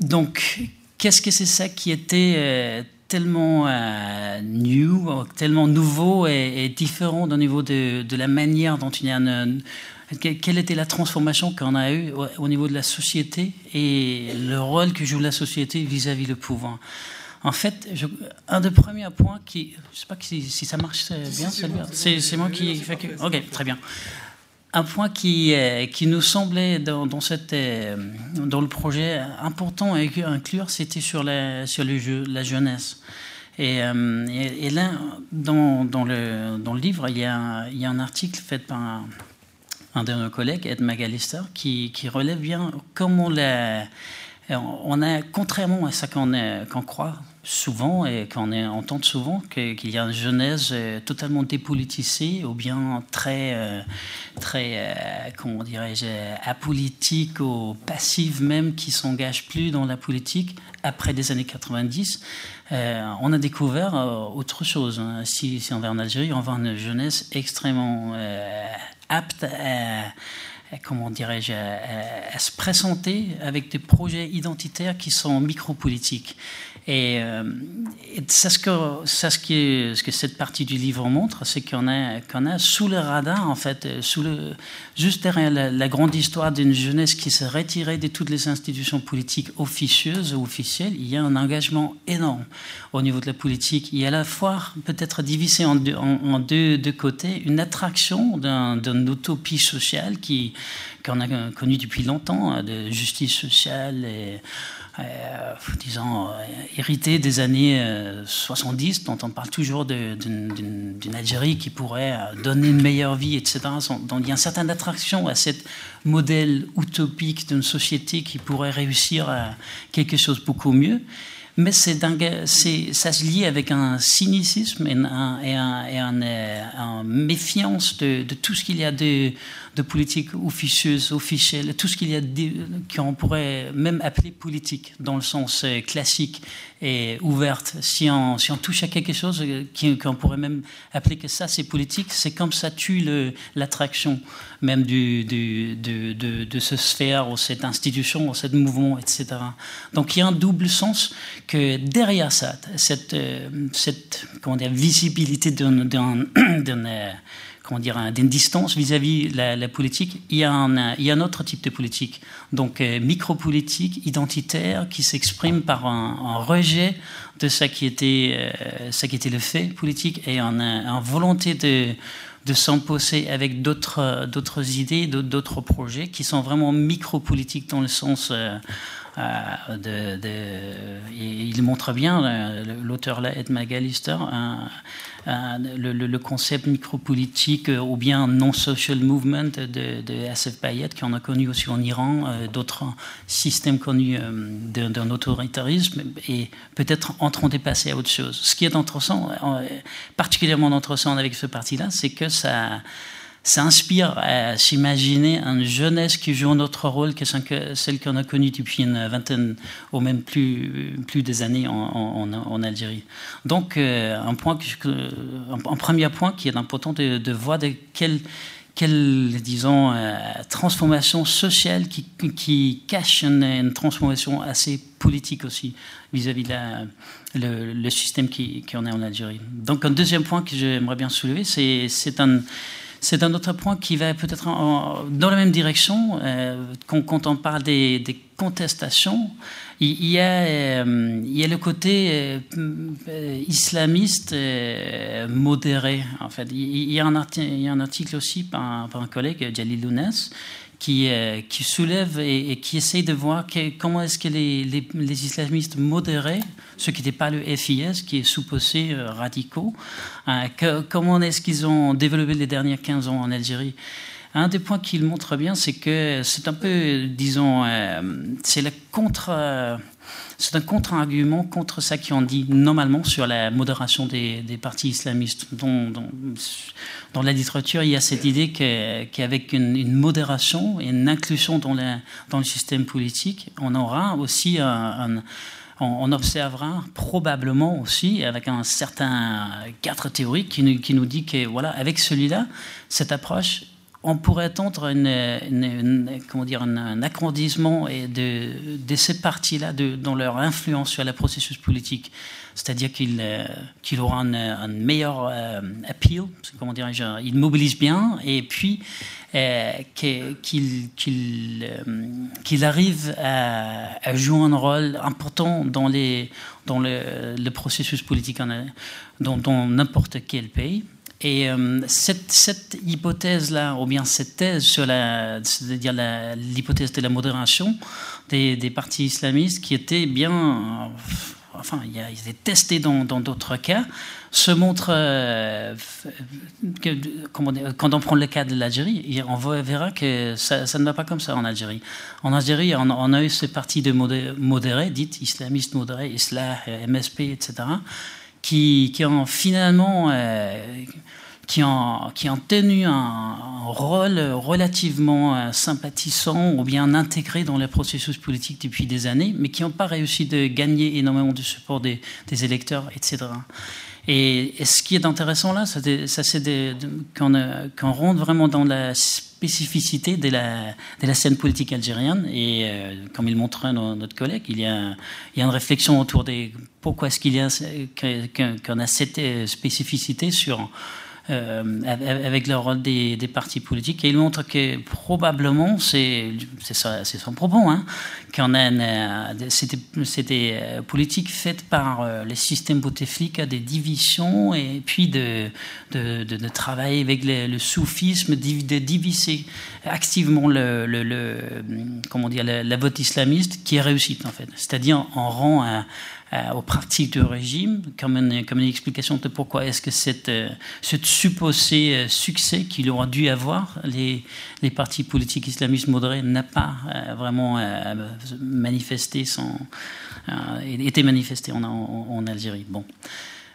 donc, qu'est-ce que c'est ça qui était tellement euh, new, tellement nouveau et, différent au niveau de, la manière dont il y a une, quelle était la transformation qu'on a eue au, niveau de la société et le rôle que joue la société vis-à-vis du pouvoir. En fait, un des premiers points qui, je sais pas si, ça marche bien, c'est moi qui fais que, ok, très bien. Un point qui, euh, qui nous semblait dans, cette, euh, dans le projet important à inclure, c'était sur, la, sur le jeu, la jeunesse. Euh, et, là, dans, dans, le, dans le livre, il y, a, il y a un article fait par un, de nos collègues, Ed McAllister, qui, qui relève bien comment la, on a, contrairement à ce qu'on croit souvent et qu'on entend souvent, qu'il y a une jeunesse euh, totalement dépolitisée ou bien très, euh, très euh, comment dirais-je, apolitique ou passive même, qui s'engage plus dans la politique après des années 90. on a découvert autre chose. Hein. Si, on va en Algérie, on voit une jeunesse extrêmement apte à comment dirais-je, à, se présenter avec des projets identitaires qui sont micro-politiques. Et, euh, c'est ce que, ça, ce, que cette partie du livre montre, c'est qu'on a, qu'on a sous le radar, en fait, sous le, juste derrière la, grande histoire d'une jeunesse qui s'est retirée de toutes les institutions politiques officieuses ou officielles, il y a un engagement énorme au niveau de la politique. Il y a à la fois peut-être divisé en deux, en, côtés, une attraction d'une utopie sociale qui qu'on a connue depuis longtemps, de justice sociale et euh, euh, hérité des années 70, euh, dont on parle toujours d'une Algérie qui pourrait donner une meilleure vie, etc. Donc il y a une certaine attraction à ce modèle utopique d'une société qui pourrait réussir à quelque chose beaucoup mieux mais c'est ça se lie avec un cynicisme et, un, et, un, un, méfiance de, de, tout ce qu'il y a de, de politique officieuse, officielle, tout ce qu'il y a qu'on pourrait même appeler politique dans le sens euh, classique et ouverte. Si on, touche à quelque chose euh, qu'on pourrait même appeler que ça c'est politique, c'est comme ça tue l'attraction même de, ce sphère ou cette institution ou ce mouvement, etc. Donc il y a un double sens que derrière ça, cette, euh, visibilité d'un comment dire, d'une distance vis-à-vis de la, politique, il y, a un, il y a un autre type de politique, donc euh, micro-politique, identitaire, qui s'exprime par un, rejet de ce qui était, euh, qui était le fait politique et en, volonté de, de s'imposer avec d'autres, d'autres idées, d'autres projets qui sont vraiment micro-politiques dans le sens... Euh, de, de, il montre bien, l'auteur là, Ed McAllister, un, le, concept micropolitique euh, ou bien non-social movement de, de Asif Bayet, qu'on a connu aussi en Iran, euh, d'autres systèmes connus euh, d'un autoritarisme, et peut-être en train de passer à autre chose. Ce qui est intéressant, particulièrement intéressant avec ce parti-là, c'est que ça ça inspire à s'imaginer une jeunesse qui joue un autre rôle que celle qu'on a connue depuis une vingtaine ou même plus, plus des années en, Algérie. Donc, euh, un, point un, premier point qui est important de, voir de quelle, quelle disons, euh, transformation sociale qui, cache une, transformation assez politique aussi vis-à-vis de le, système qui en est en Algérie. Donc, un deuxième point que j'aimerais bien soulever, c'est un c'est un autre point qui va peut-être dans la même direction. Euh, quand, on parle des, contestations, il, y a, euh, il y a le côté euh, islamiste modéré. En fait, il y a un, article, aussi par un collègue, Jalil Lounès, qui, euh, soulève et, qui essaye de voir comment est-ce que les, islamistes modérés, ceux qui n'étaient pas le FIS, qui est supposé euh, radicaux, euh, comment est-ce qu'ils ont développé les dernières 15 ans en Algérie? Un des points qu'il montre bien, c'est que c'est un peu, disons, euh, contre c'est un contre-argument contre ça qui en dit normalement sur la modération des, partis islamistes. Dans, la littérature, il y a cette idée qu'avec une, modération et une inclusion dans, le système politique, on aura aussi un, on, observera probablement aussi avec un certain cadre théorique qui nous, qui nous dit que voilà, avec celui-là, cette approche on pourrait attendre comment dire, un, agrandissement de, ces partis-là dans leur influence sur le processus politique. C'est-à-dire qu'il euh, aura un, meilleur euh, appeal, comment il mobilise bien, et puis euh, qu'il qu'il arrive à, jouer un rôle important dans le, processus politique dans n'importe quel pays. Et euh, cette, hypothèse-là, ou bien cette thèse sur c'est-à-dire l'hypothèse de la modération des, partis islamistes, qui était bien, euh, enfin, il, a, testé dans, d'autres cas, se montre, euh, quand on prend le cas de l'Algérie, on verra que ça, ne va pas comme ça en Algérie. En Algérie, on, a eu ces partis de modérés, dites islamistes modérés, Islah, MSP, etc., qui, qui ont finalement qui ont, qui ont tenu un, rôle relativement euh, sympathisant ou bien intégré dans le processus politique depuis des années, mais qui n'ont pas réussi de gagner énormément de support des, des électeurs, etc. Et, ce qui est intéressant là, ça c'est qu'on rentre vraiment dans la spécificité de la, de la scène politique algérienne. Et euh, comme il montrait notre collègue, il y, a, il y a une réflexion autour des pourquoi est-ce qu'il y a qu'on a cette euh, spécificité sur euh, avec le rôle des, partis politiques. Et il montre que probablement, c'est son propos, hein, qu'on a c'était euh, politique faite par euh, les systèmes boutefliques des divisions et puis de, de, travailler avec le, soufisme, de diviser activement le, le, comment dire, la, vote islamiste qui est réussite en fait. C'est-à-dire en rend un euh, aux pratiques du régime, comme une, comme une explication de pourquoi est-ce que cette, euh, ce supposé euh, succès qu'il aurait dû avoir, les, les partis politiques islamistes modérés, n'a pas vraiment manifesté son, été manifesté en, en Algérie. Bon.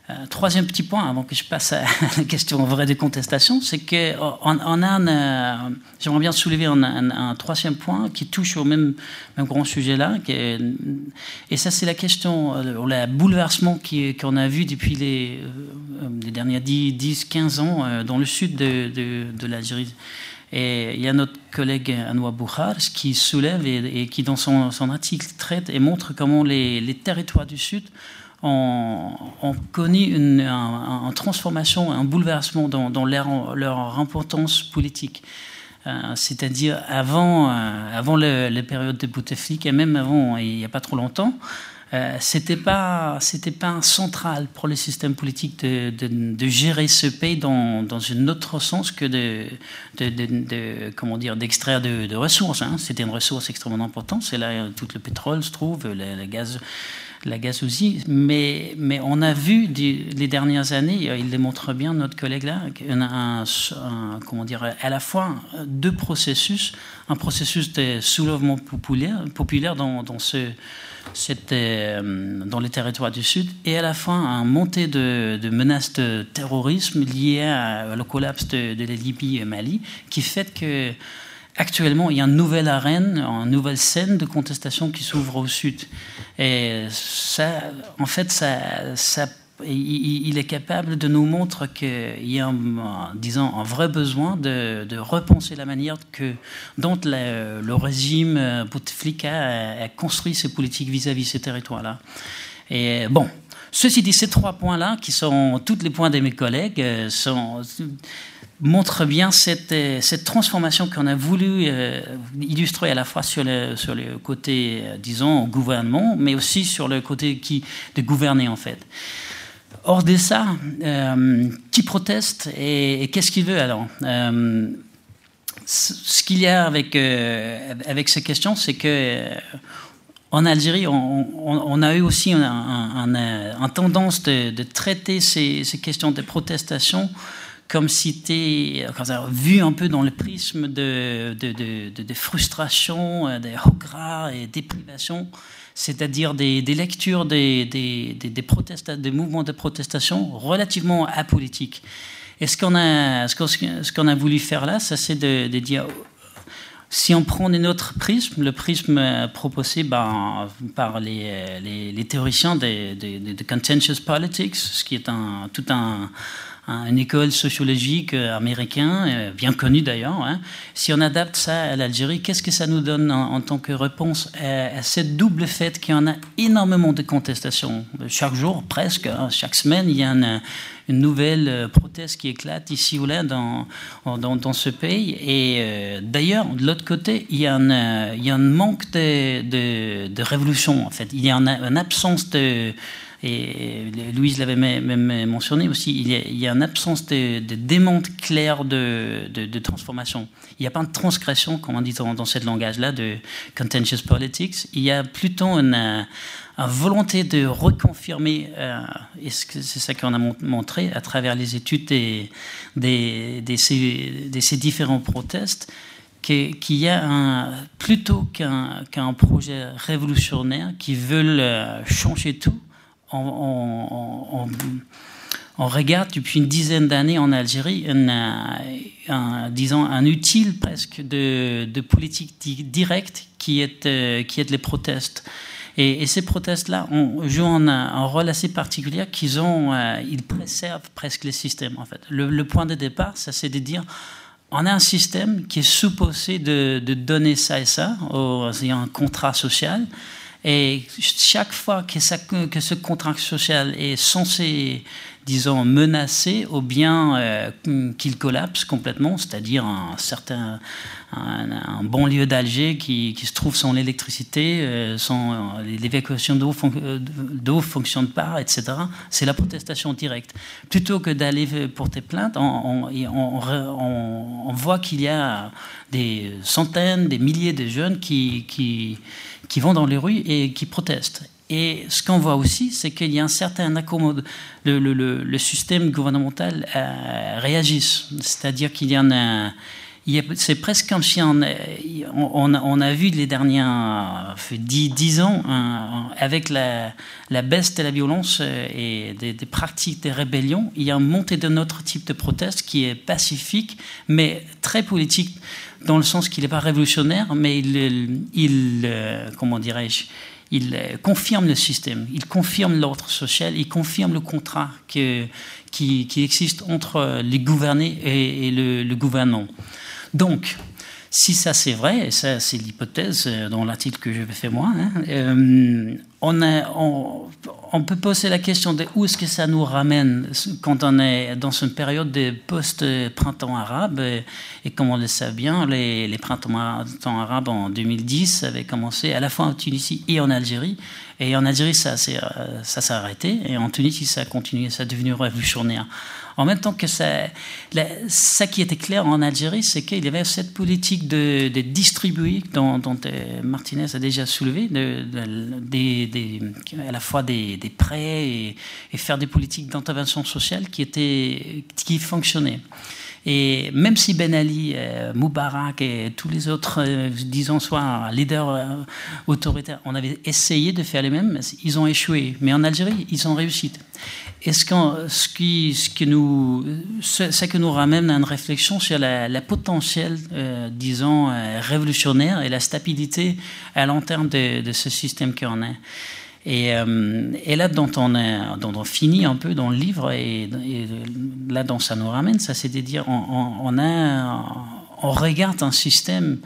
Euh, troisième petit point, avant que je passe à la question vraie de contestation, c'est qu'on on a euh, j'aimerais bien soulever un, troisième point qui touche au même, grand sujet là, et ça c'est la question, euh, le bouleversement qu'on a vu depuis les, les dernières 10-15 ans dans le sud de, l'Algérie. Et il y a notre collègue Anouar Boukhar qui soulève et, qui dans son, article traite et montre comment les territoires du sud ont, connu une, transformation, un bouleversement dans, leur, importance politique. Euh, c'est-à-dire avant, euh, avant les périodes de Bouteflika, et même avant, il n'y a pas trop longtemps, euh, c'était pas c'était pas central pour le système politique de, gérer ce pays dans, dans un autre sens que de, comment dire d'extraire de, ressources. Hein. C'était une ressource extrêmement importante. C'est là tout le pétrole se trouve, le gaz la aussi, mais, mais on a vu les dernières années, il démontre bien notre collègue là, un, comment dire, à la fois deux processus, un processus de soulèvement populaire, populaire dans, dans ce, euh, dans les territoires du Sud, et à la fois un montée de, menaces de terrorisme liées au collapse de, de la Libye et Mali, qui fait que Actuellement, il y a une nouvelle arène, une nouvelle scène de contestation qui s'ouvre au sud. Et ça, en fait, ça, il, est capable de nous montrer qu'il y a, un, disons, un vrai besoin de, repenser la manière dont le régime Bouteflika a, construit ses politiques vis-à-vis de ces territoires-là. Et bon, ceci dit, ces trois points-là, qui sont tous les points de mes collègues, euh, sont montre bien cette, euh, cette transformation qu'on a voulu euh, illustrer à la fois sur le, côté, euh, disons, gouvernement, mais aussi sur le côté qui, de gouverner en fait. Hors de ça, qui proteste et, qu'est-ce qu'il veut alors? Ce qu'il y a avec, avec ces questions, c'est que en Algérie, on, a eu aussi une tendance de, de traiter ces, ces, questions de protestation comme si tu vu un peu dans le prisme de, de, de, de frustration, euh, regrets et déprivation, c'est-à-dire des, lectures des, des, des, des, mouvements de protestation relativement apolitiques. Et ce qu'on a, ce a voulu faire là, c'est de, dire si on prend notre prisme, le prisme proposé par, par les, les, théoriciens de, de, contentious politics, ce qui est un, tout un, une école sociologique euh, américaine, euh, bien connue d'ailleurs. Hein. Si on adapte ça à l'Algérie, qu'est-ce que ça nous donne en, tant que réponse à, cette double qu'il y en a énormément de contestations? Chaque jour, presque, hein, chaque semaine, il y a une, nouvelle euh, proteste qui éclate ici ou là dans, dans, ce pays. Et d'ailleurs, de l'autre côté, il y, a un, un manque de, révolution, en fait. Il y a une absence de et Louise l'avait même mentionné aussi, il y a, une absence de, de démonte claire de, de, transformation. Il n'y a pas de transgression, comme on dit dans, dans ce langage-là, de contentious politics. Il y a plutôt une, volonté de reconfirmer, euh, et c'est ça qu'on a montré à travers les études des, des, des, ces, ces différents protestes, qu'il y a plutôt qu'un projet révolutionnaire qui veut euh, changer tout, on, regarde depuis une dizaine d'années en Algérie un, disons, un utile presque de, politique directe qui est, euh, qui est les protestes. Et, ces protestes-là jouent un, un, rôle assez particulier qu'ils ont, euh, ils préservent presque les systèmes en fait. Le, point de départ, ça c'est de dire on a un système qui est supposé de, donner ça et ça, a un contrat social, et chaque fois que, ce contrat social est censé, disons, menacer, ou bien euh, qu'il collapse complètement, c'est-à-dire un certain un, bon lieu d'Alger qui, se trouve sans l'électricité, euh, sans l'évacuation d'eau ne fonctionne pas, etc. C'est la protestation directe. Plutôt que d'aller porter plainte, on, on, voit qu'il y a des centaines, des milliers de jeunes qui qui vont dans les rues et qui protestent. Et ce qu'on voit aussi, c'est qu'il y a un certain accommode. Le, système gouvernemental euh, réagit. C'est-à-dire qu'il y en a. C'est presque comme si on, a vu les dernières 10, 10 ans, avec la, baisse de la violence euh, et des, des, pratiques de rébellion, il y a une montée de notre type de proteste qui est pacifique, mais très politique dans le sens qu'il n'est pas révolutionnaire, mais il, euh, comment dirais-je, il euh, confirme le système, il confirme l'ordre social, il confirme le contrat qui, existe entre les gouvernés et, le, le gouvernement. Donc, si ça c'est vrai, et ça c'est l'hypothèse euh, dans l'article que je fait moi, hein, euh, on, peut poser la question de où est-ce que ça nous ramène quand on est dans une période de post-printemps arabe, et, comme on le sait bien, les, les printemps arabes en 2010 avaient commencé à la fois en Tunisie et en Algérie, et en Algérie ça, euh, s'est arrêté, et en Tunisie ça a continué, ça a devenu révolutionnaire. En même temps que ça, ça qui était clair en Algérie, c'est qu'il y avait cette politique de, distribuer, dont, euh, Martinez a déjà soulevé, à la fois des, prêts et, faire des politiques d'intervention sociale qui, étaient, fonctionnaient. Et même si Ben Ali, euh, Moubarak et tous les autres, euh, disons, soit leaders autoritaires, on avait essayé de faire les mêmes, ils ont échoué. Mais en Algérie, ils ont réussi. Et ce, ce, qui, ce, qui nous, ce, que nous ramène à une réflexion sur la, la potentiel, euh, disons, euh, révolutionnaire et la stabilité à long terme de, ce système qu'on a? Et, euh, là, dont on, dont on finit un peu dans le livre, et, là, dont ça nous ramène, ça c'est de dire, on, on, regarde un système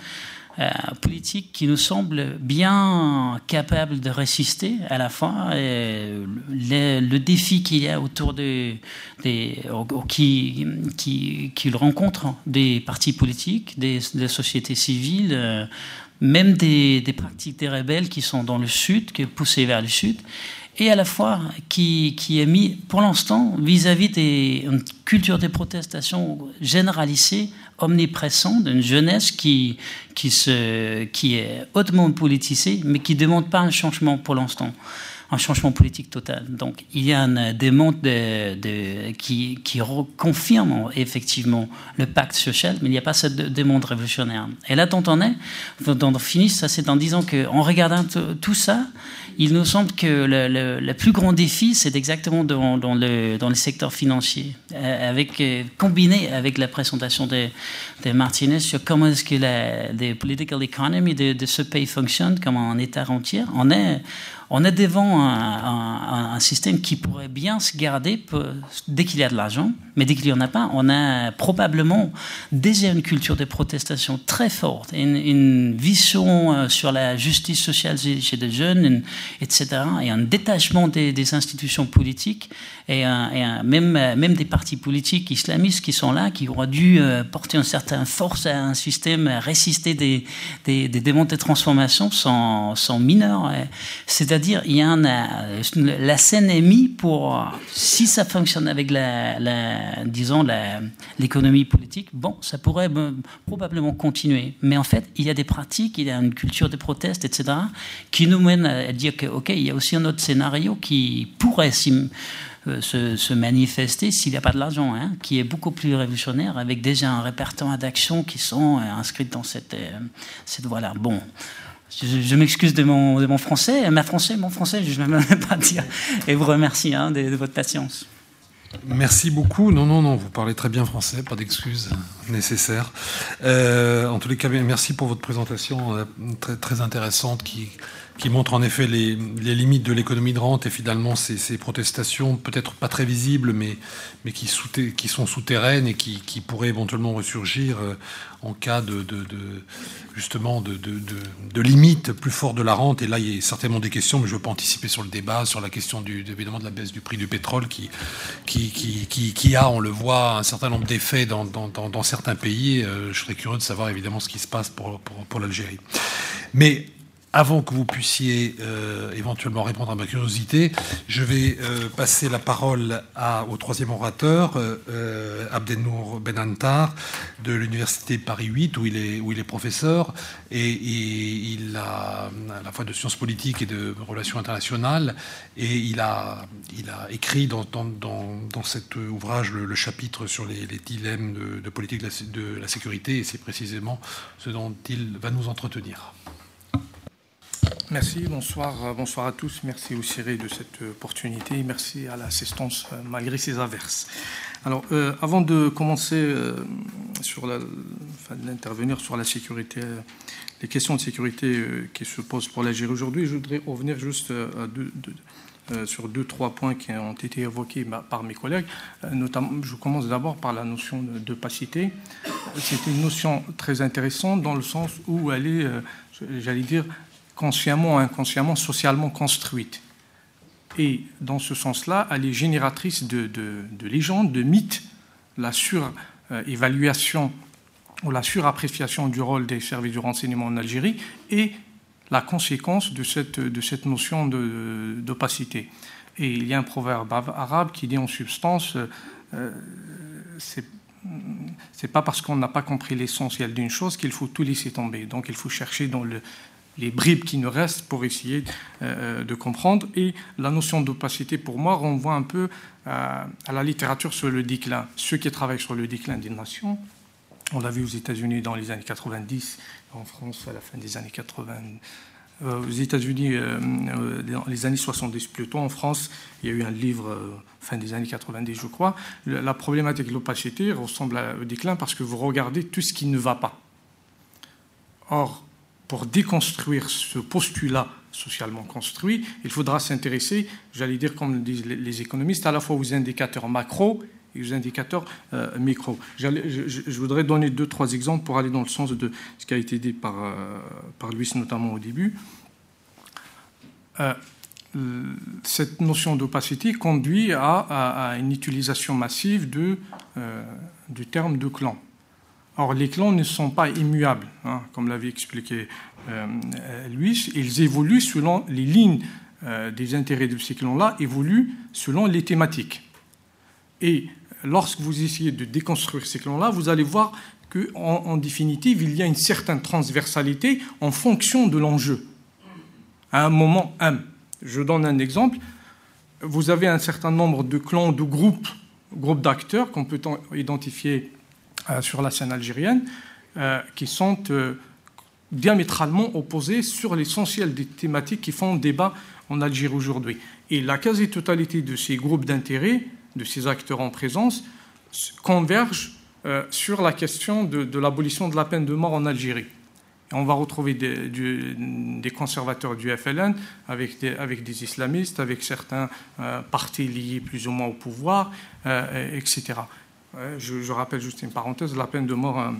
politique qui nous semble bien capable de résister à la fois euh, le, défi qu'il y a autour de, des, qui, qui, rencontre des partis politiques, des, sociétés civiles, euh, même des, des, pratiques des rebelles qui sont dans le sud, qui est poussé vers le sud, et à la fois qui, qui est mis pour l'instant vis-à-vis d'une culture des protestations généralisée, omnipressante, d'une jeunesse qui, qui, se, qui est hautement politisée, mais qui ne demande pas un changement pour l'instant. un changement politique total. Donc il y a un démontre de, qui, qui confirme effectivement le pacte social, mais il n'y a pas ce démontre révolutionnaire. Et là, dont on est, dont on finit, ça c'est en disant qu'en regardant tout ça, il nous semble que le, plus grand défi, c'est exactement dans, le, dans le secteur financier, euh, euh, combiné avec la présentation de, de Martinez sur comment est-ce que la political economy de, ce pays fonctionne comme un État entier. On est, on est devant un, système qui pourrait bien se garder dès qu'il y a de l'argent, mais dès qu'il n'y en a pas, on a probablement déjà une culture de protestation très forte, une, une vision euh, sur la justice sociale chez les jeunes, etc., et un détachement des, institutions politiques, et, même, même des partis politiques islamistes qui sont là, qui auraient dû euh, porter une certaine force à un système, résister des, des, des démontes de transformation sont, sont mineurs. C'est c'est-à-dire, il y a la scène est mise pour, si ça fonctionne avec la, disons, l'économie politique, bon, ça pourrait probablement continuer. Mais en fait, il y a des pratiques, il y a une culture de proteste, etc., qui nous mènent à dire ok, il y a aussi un autre scénario qui pourrait euh, se, manifester s'il n'y a pas de l'argent, hein, qui est beaucoup plus révolutionnaire, avec déjà un répertoire d'actions qui sont euh, inscrites dans cette, euh, cette voie-là. Bon. Je, m'excuse de mon, français, ma français, mon français, je ne vais même pas dire. Et vous remercie hein, de, votre patience. Merci beaucoup. Non, non, non, vous parlez très bien français, pas d'excuses nécessaires. En tous les cas, merci pour votre présentation très, très intéressante qui, qui montre en effet les, les limites de l'économie de rente et finalement ces, ces protestations, peut-être pas très visibles, mais, mais qui, qui sont souterraines et qui, qui, pourraient éventuellement ressurgir euh, en cas de, de, de justement de, de, limites plus fortes de la rente. Et là, il y a certainement des questions, mais je ne veux pas anticiper sur le débat, sur la question du, évidemment de la baisse du prix du pétrole qui, qui, qui, qui a, on le voit, un certain nombre d'effets dans, dans, dans, certains pays. Euh, je serais curieux de savoir évidemment ce qui se passe pour, pour, pour l'Algérie. Mais avant que vous puissiez euh, éventuellement répondre à ma curiosité, je vais euh, passer la parole au troisième orateur, euh, Abdenour Benantar, de l'Université Paris 8, où il est, professeur, et, il a à la fois de sciences politiques et de relations internationales, et il a, écrit dans, cet ouvrage le, chapitre sur les, dilemmes de, de politique de la sécurité, et c'est précisément ce dont il va nous entretenir. Merci, bonsoir, euh, bonsoir à tous. Merci au CIRE de cette opportunité. Merci à l'assistance euh, malgré ces averses. Alors, euh, avant de commencer sur la, d'intervenir sur la sécurité, les questions de sécurité qui se posent pour l'Algérie aujourd'hui, je voudrais revenir juste sur deux, trois points qui ont été évoqués par mes collègues. notamment, je commence d'abord par la notion d'opacité. C'est une notion très intéressante dans le sens où elle est, j'allais dire, consciemment ou inconsciemment, socialement construite. Et dans ce sens-là, elle est génératrice de, légendes, de mythes, la surévaluation ou la surappréciation du rôle des services de renseignement en Algérie et la conséquence de cette, de cette notion d'opacité. Et il y a un proverbe arabe qui dit en substance, euh, c'est pas parce qu'on n'a pas compris l'essentiel d'une chose qu'il faut tout laisser tomber. Donc il faut chercher dans le, les bribes qui nous restent pour essayer euh, de comprendre. Et la notion d'opacité, pour moi, renvoie un peu à, la littérature sur le déclin. Ceux qui travaillent sur le déclin des nations, on l'a vu aux États-Unis dans les années 90, en France à la fin des années 80. Euh, aux États-Unis, euh, dans les années 70 plutôt, en France, il y a eu un livre fin des années 90, je crois. La problématique de l'opacité ressemble au déclin parce que vous regardez tout ce qui ne va pas. Or, pour déconstruire ce postulat socialement construit, il faudra s'intéresser, j'allais dire comme disent les économistes, à la fois aux indicateurs macro et aux indicateurs euh, micro. Je, voudrais donner deux, trois exemples pour aller dans le sens de ce qui a été dit par, euh, par Luis notamment au début. Euh, cette notion d'opacité conduit à, une utilisation massive de, du terme de clan. Or, les clans ne sont pas immuables, hein, comme l'avait expliqué euh, Luis. Ils évoluent selon les lignes euh, des intérêts de ces clans-là, évoluent selon les thématiques. Et lorsque vous essayez de déconstruire ces clans-là, vous allez voir qu'en en, définitive, il y a une certaine transversalité en fonction de l'enjeu. À un moment M, Je donne un exemple. Vous avez un certain nombre de clans, de groupes, groupes d'acteurs qu'on peut identifier euh, sur la scène algérienne, euh, qui sont euh, diamétralement opposés sur l'essentiel des thématiques qui font débat en Algérie aujourd'hui. Et la quasi-totalité de ces groupes d'intérêt, de ces acteurs en présence, convergent sur la question de, l'abolition de la peine de mort en Algérie. on va retrouver des, conservateurs du FLN avec des islamistes, avec certains partis liés plus ou moins au pouvoir, etc. Je, rappelle juste une parenthèse, la peine de mort euh,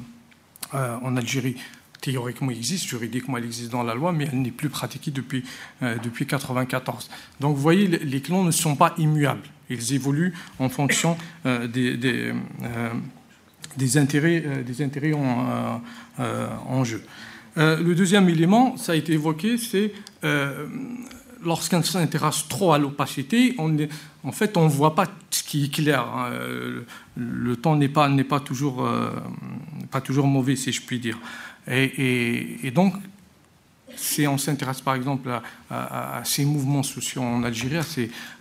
euh, en Algérie, théoriquement existe, juridiquement elle existe dans la loi, mais elle n'est plus pratiquée depuis 1994. Euh, Donc vous voyez, les clans ne sont pas immuables. Ils évoluent en fonction des, des, intérêts, en jeu. le deuxième élément, ça a été évoqué, c'est lorsqu'on s'intéresse trop à l'opacité, en fait, on ne voit pas ce qui est clair. Hein. Le temps n'est pas, pas, toujours, euh, pas toujours mauvais, si je puis dire. Et, donc, si on s'intéresse par exemple à, ces mouvements sociaux en Algérie,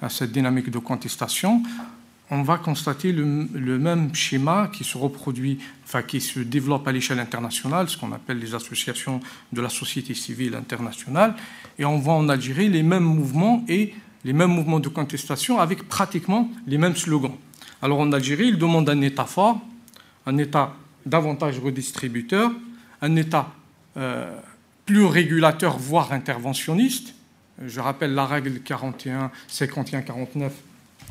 à, cette dynamique de contestation, on va constater le, même schéma qui se reproduit, enfin qui se développe à l'échelle internationale, ce qu'on appelle les associations de la société civile internationale, et on voit en Algérie les mêmes mouvements et les mêmes mouvements de contestation avec pratiquement les mêmes slogans. Alors en Algérie, ils demandent un État fort, un État davantage redistributeur, un État euh, plus régulateur, voire interventionniste. Je rappelle la règle 41, 51-49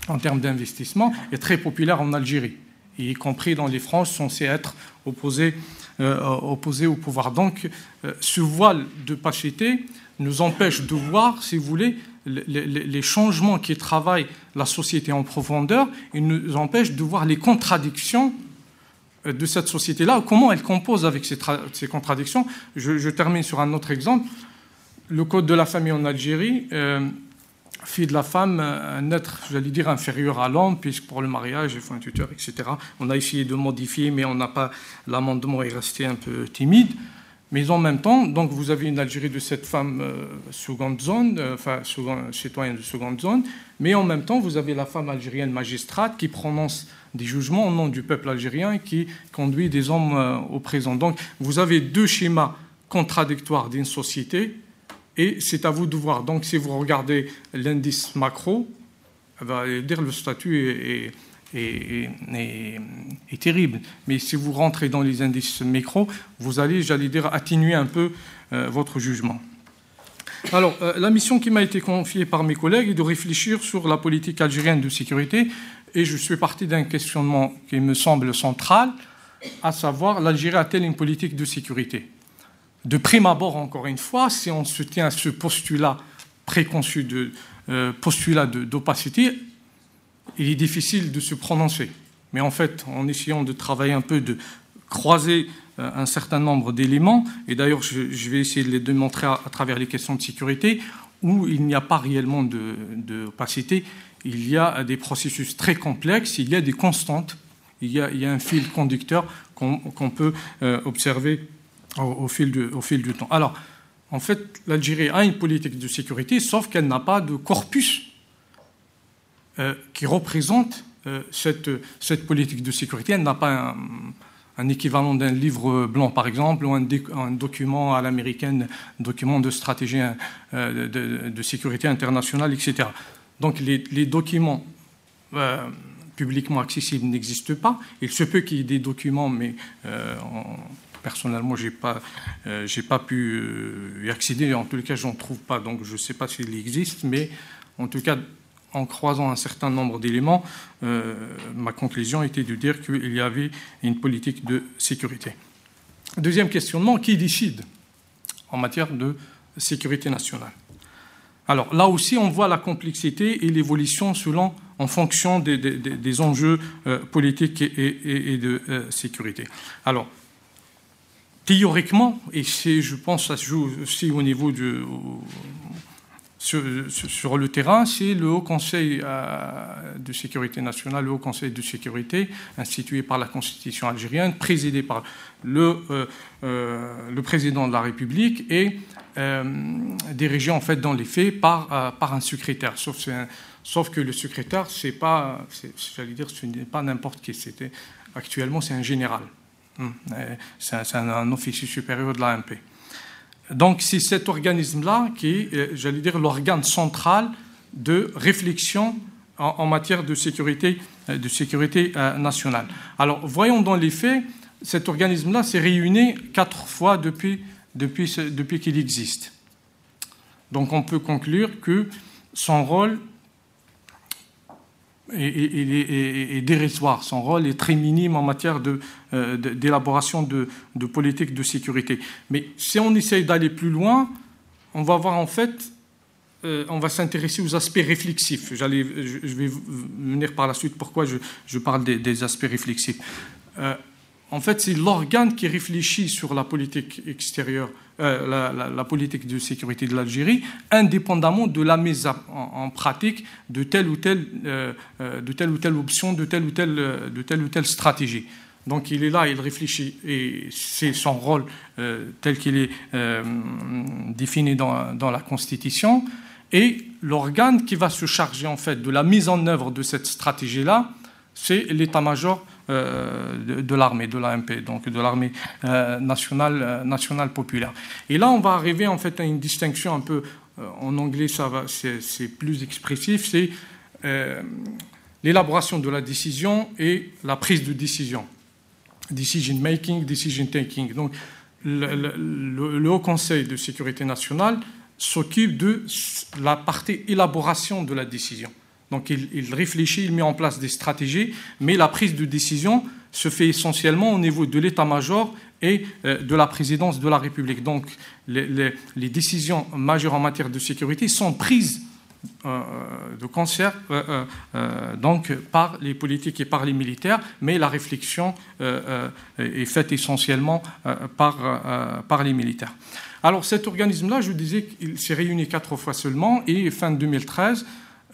en termes d'investissement, est très populaire en Algérie, y compris dans les franges censées être opposées, euh, au pouvoir. Donc euh, ce voile de pachété nous empêche de voir, si vous voulez, les, changements qui travaillent la société en profondeur, et nous empêche de voir les contradictions euh, de cette société-là, comment elle compose avec ces, contradictions. Je, termine sur un autre exemple. Le code de la famille en Algérie fait de la femme un être, j'allais dire, inférieur à l'homme, puisque pour le mariage, il faut un tuteur, etc. On a essayé de modifier, mais on n'a pas. L'amendement est resté un peu timide. Mais en même temps, donc vous avez une Algérie de cette femme euh, seconde zone, euh, enfin citoyenne de seconde zone, mais en même temps, vous avez la femme algérienne magistrate qui prononce des jugements au nom du peuple algérien et qui conduit des hommes euh, au présent. Donc vous avez deux schémas contradictoires d'une société et c'est à vous de voir. Donc, si vous regardez l'indice macro, dire le statut est, est, terrible. Mais si vous rentrez dans les indices micro, vous allez, j'allais dire, atténuer un peu euh, votre jugement. Alors, euh, la mission qui m'a été confiée par mes collègues est de réfléchir sur la politique algérienne de sécurité. Et je suis parti d'un questionnement qui me semble central, à savoir l'Algérie a-t-elle une politique de sécurité? De prime abord, encore une fois, si on se tient à ce postulat préconçu de euh, postulat d'opacité, il est difficile de se prononcer. Mais en fait, en essayant de travailler un peu, de croiser euh, un certain nombre d'éléments, et d'ailleurs je, vais essayer de les démontrer à, travers les questions de sécurité, où il n'y a pas réellement d'opacité, il y a des processus très complexes, il y a des constantes, il y a, un fil conducteur qu'on peut euh, observer au, fil du, temps. Alors, en fait, l'Algérie a une politique de sécurité, sauf qu'elle n'a pas de corpus euh, qui représente euh, cette, politique de sécurité. Elle n'a pas un, équivalent d'un livre blanc, par exemple, ou un, document à l'américaine, un document de stratégie euh, de, sécurité internationale, etc. Donc les, documents publiquement accessibles n'existent pas. Il se peut qu'il y ait des documents, mais personnellement, je n'ai pas, euh, pas pu euh, y accéder. En tout cas, je n'en trouve pas. Donc, je ne sais pas s'il existe. Mais en tout cas, en croisant un certain nombre d'éléments, euh, ma conclusion était de dire qu'il y avait une politique de sécurité. Deuxième questionnement, qui décide en matière de sécurité nationale? Alors là aussi, on voit la complexité et l'évolution selon, en fonction des, enjeux politiques et, et de sécurité. Alors, théoriquement, et c'est, je pense, ça se joue aussi au niveau de, sur, le terrain, c'est le Haut Conseil euh, de sécurité nationale, le Haut Conseil de sécurité, institué par la Constitution algérienne, présidé par le, euh, euh, le président de la République et dirigé en fait dans les faits par, par un secrétaire. Sauf, sauf que le secrétaire, c'est pas, j'allais dire, ce n'est pas n'importe qui. C'était actuellement, c'est un général. Hmm. C'est un, un, officier supérieur de l'AMP. Donc c'est cet organisme-là qui est, j'allais dire, l'organe central de réflexion en, matière de sécurité, euh, euh, nationale. Alors, voyons dans les faits, cet organisme-là s'est réuni quatre fois depuis qu'il existe. Donc, on peut conclure que son rôle est, dérisoire, son rôle est très minime en matière euh, d'élaboration de, de, politique de sécurité. Mais si on essaye d'aller plus loin, on va voir en fait euh, on va s'intéresser aux aspects réflexifs. je, vais venir par la suite pourquoi je, parle des, aspects réflexifs. Euh, en fait, c'est l'organe qui réfléchit sur la politique extérieure, euh, la, politique de sécurité de l'Algérie, indépendamment de la mise en, pratique de telle ou telle, de telle ou telle option, de telle ou telle, de stratégie. Donc il est là, il réfléchit, et c'est son rôle tel qu'il est défini dans, dans, la Constitution. Et l'organe qui va se charger en fait de la mise en œuvre de cette stratégie-là, c'est l'état-major euh, de, l'armée, de l'AMP, donc de l'armée euh, nationale, euh, nationale populaire. Et là, on va arriver en fait à une distinction un peu, en anglais, ça va, c'est, plus expressif, c'est l'élaboration de la décision et la prise de décision. Decision making, decision taking. Donc, le Haut Conseil de sécurité nationale s'occupe de la partie élaboration de la décision. Donc il, réfléchit, il met en place des stratégies, mais la prise de décision se fait essentiellement au niveau de l'état-major et euh, de la présidence de la République. Donc les, décisions majeures en matière de sécurité sont prises euh, de concert euh, donc par les politiques et par les militaires, mais la réflexion est faite essentiellement par, les militaires. Alors cet organisme-là, je vous disais qu'il s'est réuni quatre fois seulement et fin 2013, euh,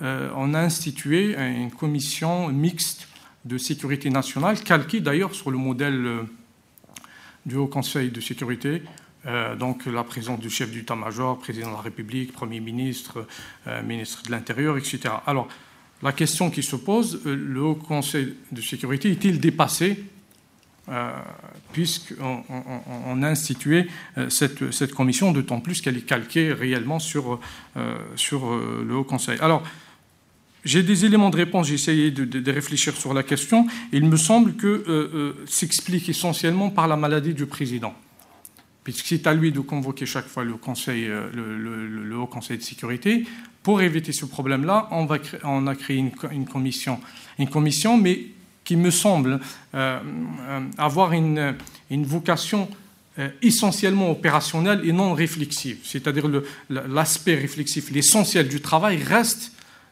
on a institué une commission mixte de sécurité nationale, calquée d'ailleurs sur le modèle euh, du Haut Conseil de sécurité, euh, donc la présence du chef d'état-major, président de la République, Premier ministre, ministre de l'Intérieur, etc. Alors, la question qui se pose, le Haut Conseil de sécurité est-il dépassé euh, puisqu'on on, a institué euh, cette, commission, d'autant plus qu'elle est calquée réellement sur, euh, le Haut Conseil. J'ai des éléments de réponse, j'ai essayé de, réfléchir sur la question. Il me semble que s'explique essentiellement par la maladie du président. Puisque c'est à lui de convoquer chaque fois le, conseil, le, Haut Conseil de sécurité. Pour éviter ce problème-là, on, a créé une, une, commission, une commission, mais qui me semble euh, euh, avoir une, vocation euh, essentiellement opérationnelle et non réflexive. C'est-à-dire l'aspect réflexif, l'essentiel du travail reste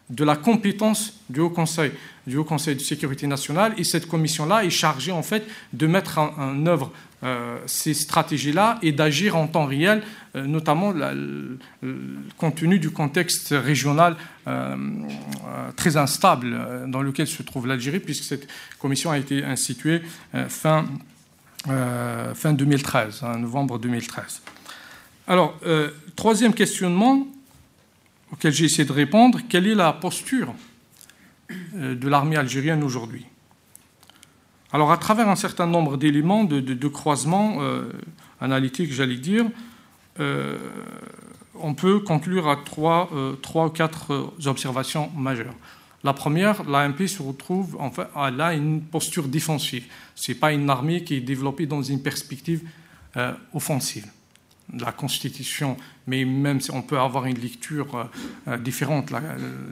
de la compétence du Haut Conseil, du Haut Conseil de sécurité nationale, et cette commission-là est chargée en fait de mettre en, œuvre euh, ces stratégies-là et d'agir en temps réel, euh, notamment compte tenu du contexte régional euh, très instable dans lequel se trouve l'Algérie, puisque cette commission a été instituée fin, fin 2013, en novembre 2013. Alors, troisième questionnement, auquel j'ai essayé de répondre, quelle est la posture euh, de l'armée algérienne aujourd'hui? Alors, à travers un certain nombre d'éléments de, de, croisement euh, analytique, j'allais dire, euh, on peut conclure à trois, trois ou quatre observations majeures. La première, l'AMP se retrouve, enfin, elle a une posture défensive. Ce n'est pas une armée qui est développée dans une perspective offensive la Constitution, mais même si on peut avoir une lecture euh, différente,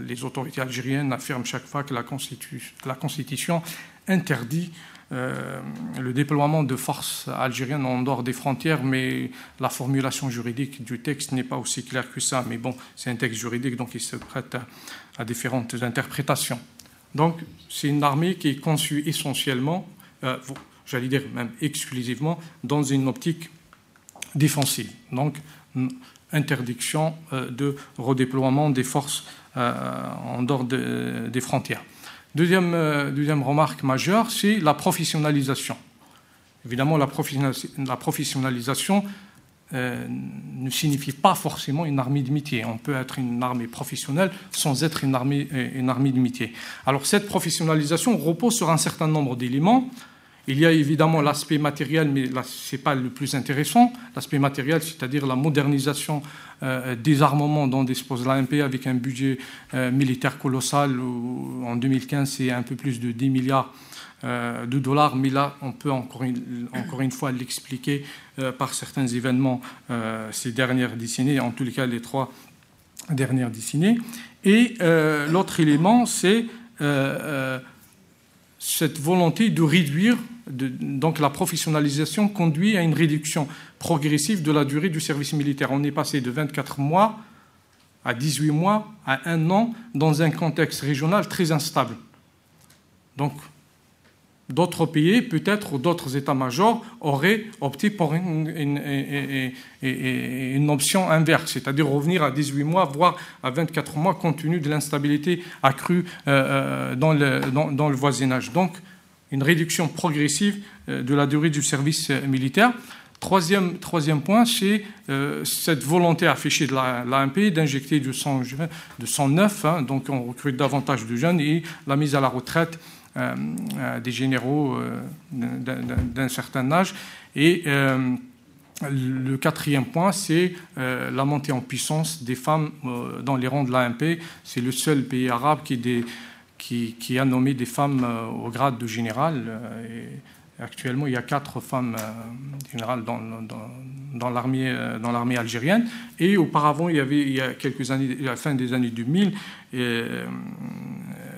les autorités algériennes affirment chaque fois que la, Constitution interdit euh, le déploiement de forces algériennes en dehors des frontières, mais la formulation juridique du texte n'est pas aussi claire que ça. Mais bon, c'est un texte juridique, donc il se prête à, différentes interprétations. Donc, c'est une armée qui est conçue essentiellement, euh, j'allais dire même exclusivement, dans une optique défensive. Donc, interdiction euh, de redéploiement des forces euh, en dehors des frontières. Deuxième, euh, deuxième remarque majeure, c'est la professionnalisation. Évidemment, la, professionnalisation ne signifie pas forcément une armée de métier. On peut être une armée professionnelle sans être une armée, une armée de métier. Alors cette professionnalisation repose sur un certain nombre d'éléments. Il y a évidemment l'aspect matériel, mais ce n'est pas le plus intéressant. L'aspect matériel, c'est-à-dire la modernisation euh, des armements dont dispose l'AMP avec un budget euh, militaire colossal. en 2015, c'est un peu plus de 10 milliards euh, de dollars, mais là, on peut encore encore une fois l'expliquer par certains événements ces dernières décennies, en tous les cas les trois dernières décennies. Et l'autre élément, c'est cette volonté de réduire, donc la professionnalisation conduit à une réduction progressive de la durée du service militaire. On est passé de 24 mois à 18 mois à un an dans un contexte régional très instable. Donc D'autres pays, peut-être, ou d'autres états-majors auraient opté pour une, option inverse, c'est-à-dire revenir à 18 mois, voire à 24 mois, compte tenu de l'instabilité accrue euh, euh, dans, le, dans, le, voisinage. Donc, une réduction progressive euh, de la durée du service militaire. Troisième, troisième point, c'est cette volonté affichée de l'AMP d'injecter du sang, de sang neuf, hein, donc on recrute davantage de jeunes, et la mise à la retraite euh, euh, des généraux euh, d'un certain âge. Et le quatrième point, c'est la montée en puissance des femmes dans les rangs de l'AMP. C'est le seul pays arabe qui, qui, a nommé des femmes au grade de général. Et actuellement, il y a quatre femmes générales dans, l'armée algérienne. Et auparavant, il y avait, il y a quelques années, à la fin des années 2000,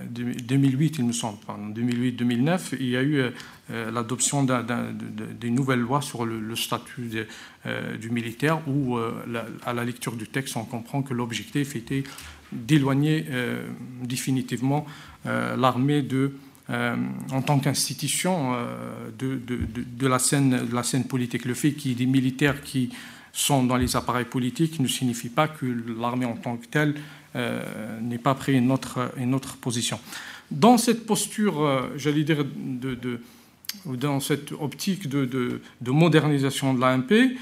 2008, il me semble, 2008-2009, il y a eu euh, euh, l'adoption des nouvelles lois sur le, statut euh, du militaire, où, à la lecture du texte, on comprend que l'objectif était d'éloigner définitivement l'armée de, en tant qu'institution de, de, la scène, politique. Le fait qu'il y ait des militaires qui sont dans les appareils politiques ne signifie pas que l'armée en tant que telle euh, n'est pas pris une autre, position. Dans cette posture, euh, j'allais dire, de, dans cette optique de, de modernisation de l'AMP,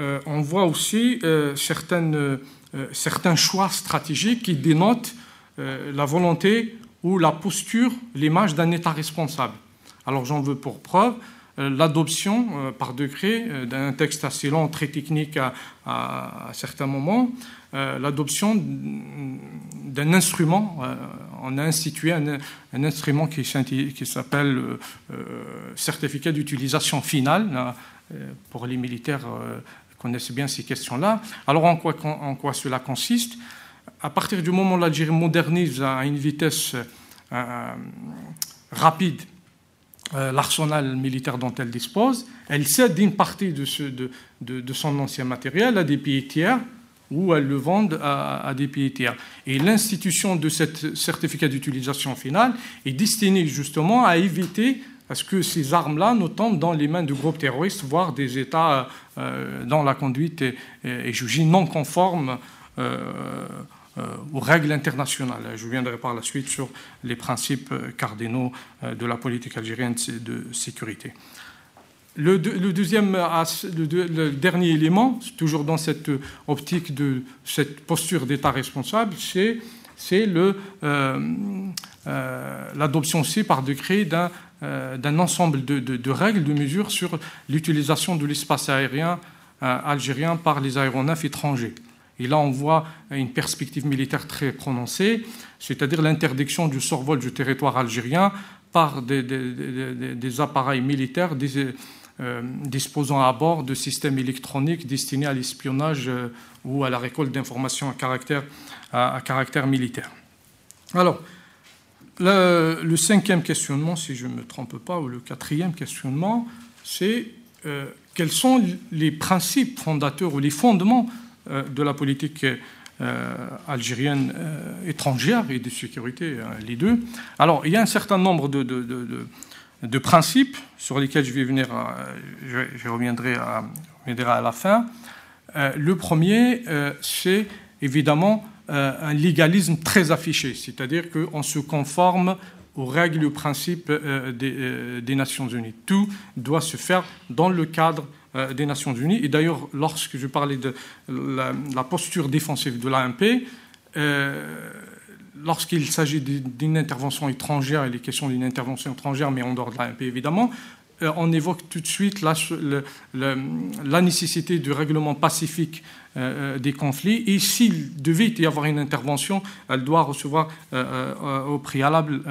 euh, on voit aussi certains choix stratégiques qui dénotent la volonté ou la posture, l'image d'un État responsable. Alors j'en veux pour preuve l'adoption par décret d'un texte assez long, très technique à, à certains moments, euh, l'adoption d'un instrument. Euh, on a institué un, instrument qui, s'appelle euh, certificat d'utilisation finale pour les militaires connaissent bien ces questions-là. Alors en quoi, en quoi, cela consiste? À partir du moment où l'Algérie modernise à une vitesse rapide l'arsenal militaire dont elle dispose, elle cède une partie de, ce, de, de son ancien matériel à des pays tiers ou elles le vendent à, des pays tiers. Et l'institution de ce certificat d'utilisation finale est destinée justement à éviter à ce que ces armes-là ne tombent dans les mains de groupes terroristes, voire des États euh, dont la conduite est, est jugée non conforme euh, euh, aux règles internationales. Je viendrai par la suite sur les principes cardinaux de la politique algérienne de sécurité. Le, deuxième, dernier élément, toujours dans cette optique de cette posture d'État responsable, c'est euh, euh, l'adoption aussi par décret d'un euh, ensemble de, règles, de mesures sur l'utilisation de l'espace aérien algérien par les aéronefs étrangers. Et là, on voit une perspective militaire très prononcée, c'est-à-dire l'interdiction du survol du territoire algérien par des, appareils militaires, euh, disposant à bord de systèmes électroniques destinés à l'espionnage euh, ou à la récolte d'informations à caractère, à, caractère militaire. Alors, le, cinquième questionnement, si je ne me trompe pas, ou le quatrième questionnement, c'est euh, quels sont les principes fondateurs ou les fondements de la politique algérienne étrangère et de sécurité, les deux. Alors, il y a un certain nombre de, de principes sur lesquels je vais venir, euh, je, reviendrai, à, à, la fin. Euh, le premier, euh, c'est évidemment un légalisme très affiché, c'est-à-dire qu'on se conforme aux règles et aux principes des, des, Nations Unies. Tout doit se faire dans le cadre des Nations Unies. Et d'ailleurs, lorsque je parlais de la, posture défensive de l'AMP, lorsqu'il s'agit d'une intervention étrangère, et les questions d'une intervention étrangère, mais en dehors de l'AMP évidemment, euh, on évoque tout de suite la, nécessité du règlement pacifique euh, euh, des conflits. Et s'il devait y avoir une intervention, elle doit recevoir au préalable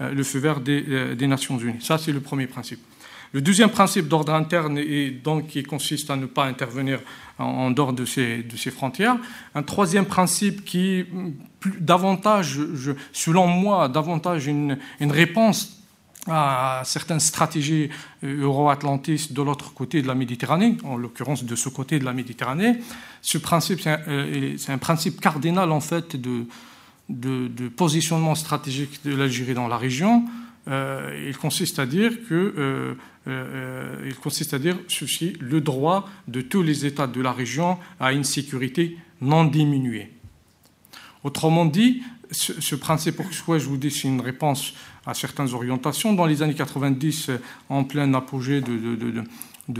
le feu vert des Nations Unies. Ça, c'est le premier principe. Le deuxième principe d'ordre interne est donc qui consiste à ne pas intervenir en, dehors de ces, frontières. Un troisième principe qui, davantage, selon moi, davantage une, une réponse à certaines stratégies euro-atlantistes de l'autre côté de la Méditerranée, en l'occurrence de ce côté de la Méditerranée. Ce principe, c'est un, euh, principe cardinal en fait de, de, positionnement stratégique de l'Algérie dans la région. Euh, il consiste à dire que euh, il consiste à dire ceci le droit de tous les États de la région à une sécurité non diminuée. Autrement dit, ce, principe, pourquoi je vous dis, c'est une réponse à certaines orientations. Dans les années 90, en plein apogée de,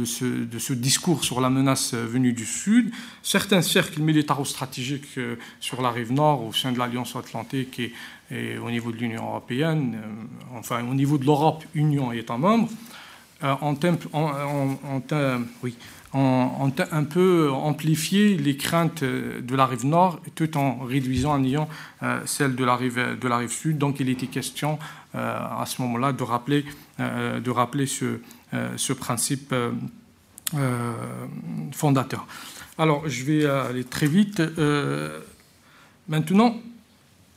ce, discours sur la menace venue du Sud, certains cercles militaro-stratégiques euh, sur la rive nord, au sein de l'Alliance atlantique et, au niveau de l'Union européenne, euh, enfin au niveau de l'Europe, Union et États membres, euh, ont, un peu amplifié les craintes de la rive nord tout en réduisant en niant euh, celles de la, rive, de la rive sud. Donc il était question euh, à ce moment-là de rappeler, euh, de rappeler ce, ce principe fondateur. Alors je vais aller très vite. maintenant,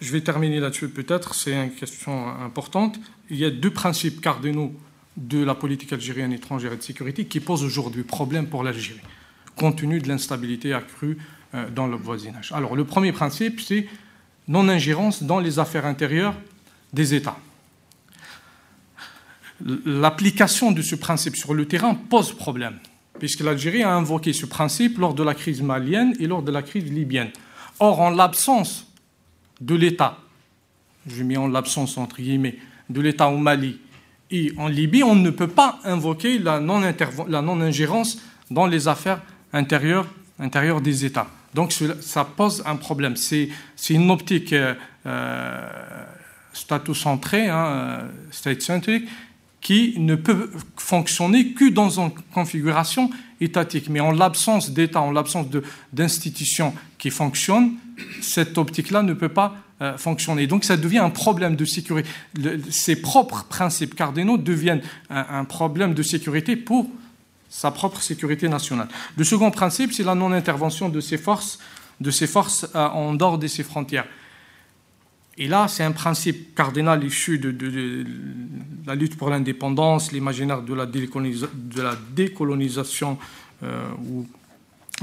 je vais terminer là-dessus peut-être, c'est une question importante. Il y a deux principes cardinaux de la politique algérienne étrangère et de sécurité qui pose aujourd'hui problème pour l'Algérie, compte tenu de l'instabilité accrue euh, dans le voisinage. Alors, le premier principe, c'est non-ingérence dans les affaires intérieures des États. L'application de ce principe sur le terrain pose problème, puisque l'Algérie a invoqué ce principe lors de la crise malienne et lors de la crise libyenne. Or, en l'absence de l'État, je mets en l'absence entre guillemets, de l'État au Mali et en Libye, on ne peut pas invoquer la non-ingérence dans les affaires intérieures, des États. Donc ça pose un problème. C'est une optique euh, statocentrée, hein, euh, state-centric, qui ne peut fonctionner que dans une configuration étatique. Mais en l'absence d'État, en l'absence d'institutions qui fonctionnent, cette optique-là ne peut pas euh, fonctionner. Donc ça devient un problème de sécurité. ses propres principes cardinaux deviennent un, problème de sécurité pour sa propre sécurité nationale. Le second principe, c'est la non-intervention de ces forces, de ces forces euh, en dehors de ses frontières. Et là, c'est un principe cardinal issu de, la lutte pour l'indépendance, l'imaginaire de, la décolonisation euh, ou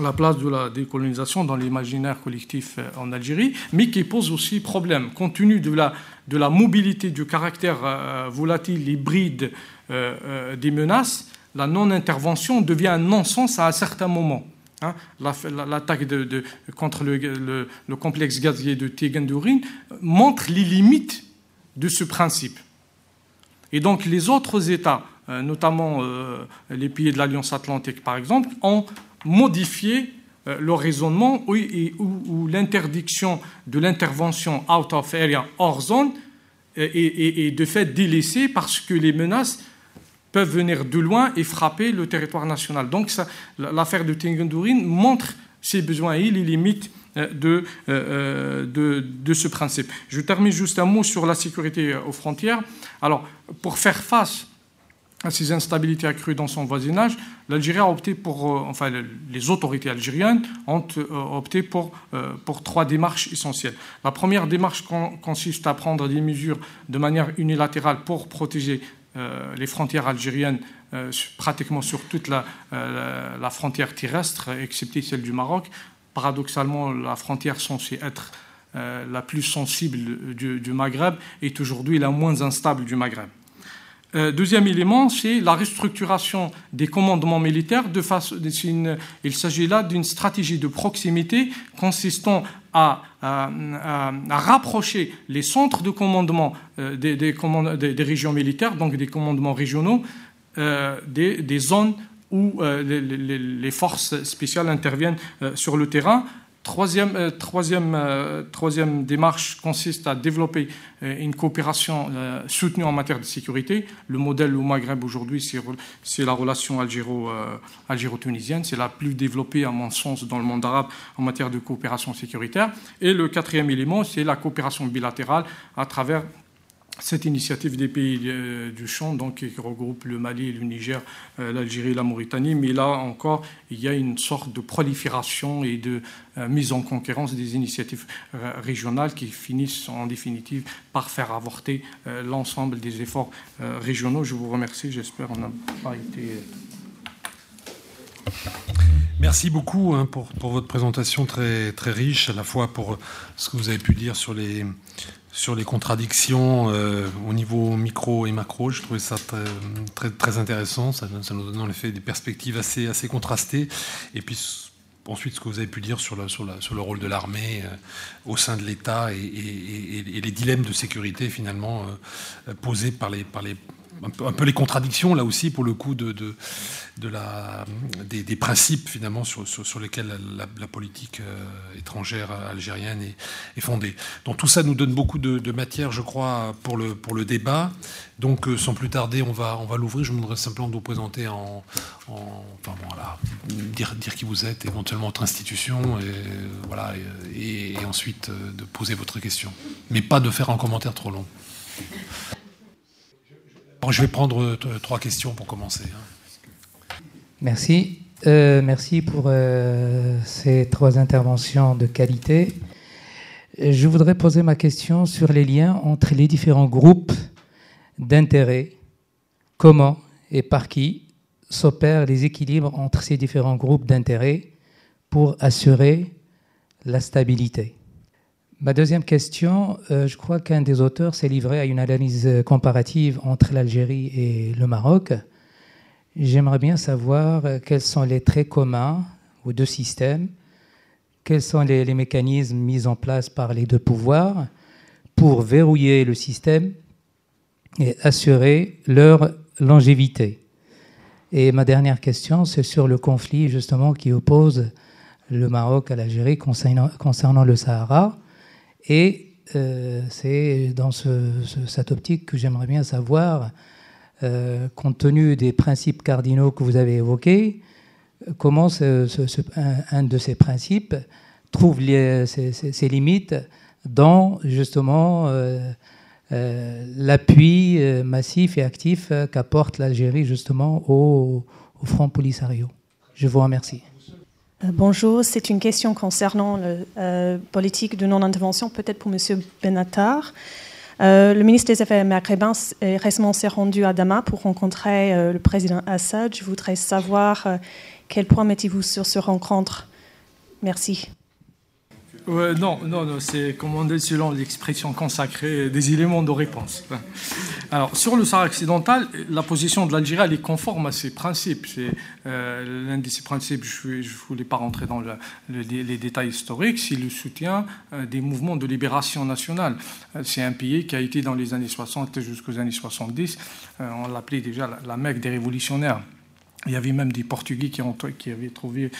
la place de la décolonisation dans l'imaginaire collectif euh, en Algérie, mais qui pose aussi problème, compte tenu de la, de la mobilité, du caractère euh, volatile, hybride des menaces, la non-intervention devient un non-sens à un certain moment. Hein. L'attaque contre le, le, complexe gazier de Tegendourine montre les limites de ce principe. Et donc les autres États, notamment les pays de l'Alliance atlantique par exemple, ont modifier euh, le raisonnement où, l'interdiction de l'intervention out of area, hors zone, est, de fait délaissée parce que les menaces peuvent venir de loin et frapper le territoire national. Donc l'affaire de Tingendourine montre ses besoins et les limites euh, euh, de, de, ce principe. Je termine juste un mot sur la sécurité aux frontières. Alors, pour faire face à ces instabilités accrues dans son voisinage, l'Algérie a opté pour, euh, enfin les autorités algériennes ont euh, opté euh, pour trois démarches essentielles. La première démarche consiste à prendre des mesures de manière unilatérale pour protéger les frontières algériennes pratiquement sur toute la, la, frontière terrestre, excepté celle du Maroc. Paradoxalement, la frontière censée être la plus sensible du, Maghreb est aujourd'hui la moins instable du Maghreb. Euh, deuxième élément, c'est la restructuration des commandements militaires. Il s'agit là d'une stratégie de proximité consistant à, rapprocher les centres de commandement euh, des, régions militaires, donc des commandements régionaux, euh, des, zones où les, forces spéciales interviennent sur le terrain. Troisième, euh, euh, troisième, démarche consiste à développer euh, une coopération soutenue en matière de sécurité. Le modèle au Maghreb aujourd'hui, c'est la relation algéro-tunisienne. c'est la plus développée, à mon sens, dans le monde arabe en matière de coopération sécuritaire. Et le quatrième élément, c'est la coopération bilatérale à travers cette initiative des pays euh, du champ, donc, qui regroupe le Mali, le Niger, euh, l'Algérie, la Mauritanie, mais là encore, il y a une sorte de prolifération et de euh, mise en concurrence des initiatives régionales qui finissent en définitive par faire avorter l'ensemble des efforts régionaux. Je vous remercie, j'espère qu'on n'a pas été... Merci beaucoup hein, pour, pour, votre présentation très, très riche, à la fois pour ce que vous avez pu dire sur les, sur les contradictions euh, au niveau micro et macro. Je trouvais ça très, très, intéressant. Ça, nous donne en effet des perspectives assez, assez contrastées. Et puis ensuite, ce que vous avez pu dire sur le, sur sur le rôle de l'armée euh, au sein de l'État et, les dilemmes de sécurité finalement euh, posés par les, par les un peu, les contradictions là aussi pour le coup de, des, principes finalement sur, lesquels la, politique euh, étrangère algérienne est, fondée. Donc tout ça nous donne beaucoup de, matière, je crois, pour le, pour le débat. Donc euh, sans plus tarder, on va, on va l'ouvrir. Je voudrais simplement vous présenter en, enfin voilà, dire, dire qui vous êtes, éventuellement votre institution, et, voilà, et, ensuite euh, de poser votre question. Mais pas de faire un commentaire trop long je vais prendre euh, trois questions pour commencer. Hein. Merci. Euh, merci pour euh, ces trois interventions de qualité. Je voudrais poser ma question sur les liens entre les différents groupes d'intérêt. Comment et par qui s'opèrent les équilibres entre ces différents groupes d'intérêt pour assurer la stabilité? Ma deuxième question, euh, je crois qu'un des auteurs s'est livré à une analyse comparative entre l'Algérie et le Maroc. J'aimerais bien savoir euh, quels sont les traits communs aux deux systèmes, quels sont les, mécanismes mis en place par les deux pouvoirs pour verrouiller le système et assurer leur longévité. Et ma dernière question, c'est sur le conflit justement qui oppose le Maroc à l'Algérie concernant le Sahara. Et euh, c'est dans cette optique que j'aimerais bien savoir, euh, compte tenu des principes cardinaux que vous avez évoqués, comment un, de ces principes trouve ses, limites dans justement euh, l'appui massif et actif qu'apporte l'Algérie justement au, au Front Polisario. Je vous remercie. Euh, bonjour, c'est une question concernant la euh, politique de non-intervention, peut-être pour M. Benatar. Euh, le ministre des Affaires maghrébins récemment s'est rendu à Damas pour rencontrer le président Assad. Je voudrais savoir quel point mettez-vous sur ce rencontre? Merci non, non, non c'est commandé selon l'expression consacrée des éléments de réponse. Alors, sur le Sahara occidental, la position de l'Algérie, est conforme à ces principes. C'est euh, l'un de ces principes, je ne voulais pas rentrer dans les détails historiques, c'est le soutien euh, des mouvements de libération nationale. Euh, c'est un pays qui a été dans les années 60 jusqu'aux années 70, on l'appelait déjà la, la Mecque des révolutionnaires. Il y avait même des Portugais qui, avaient trouvé,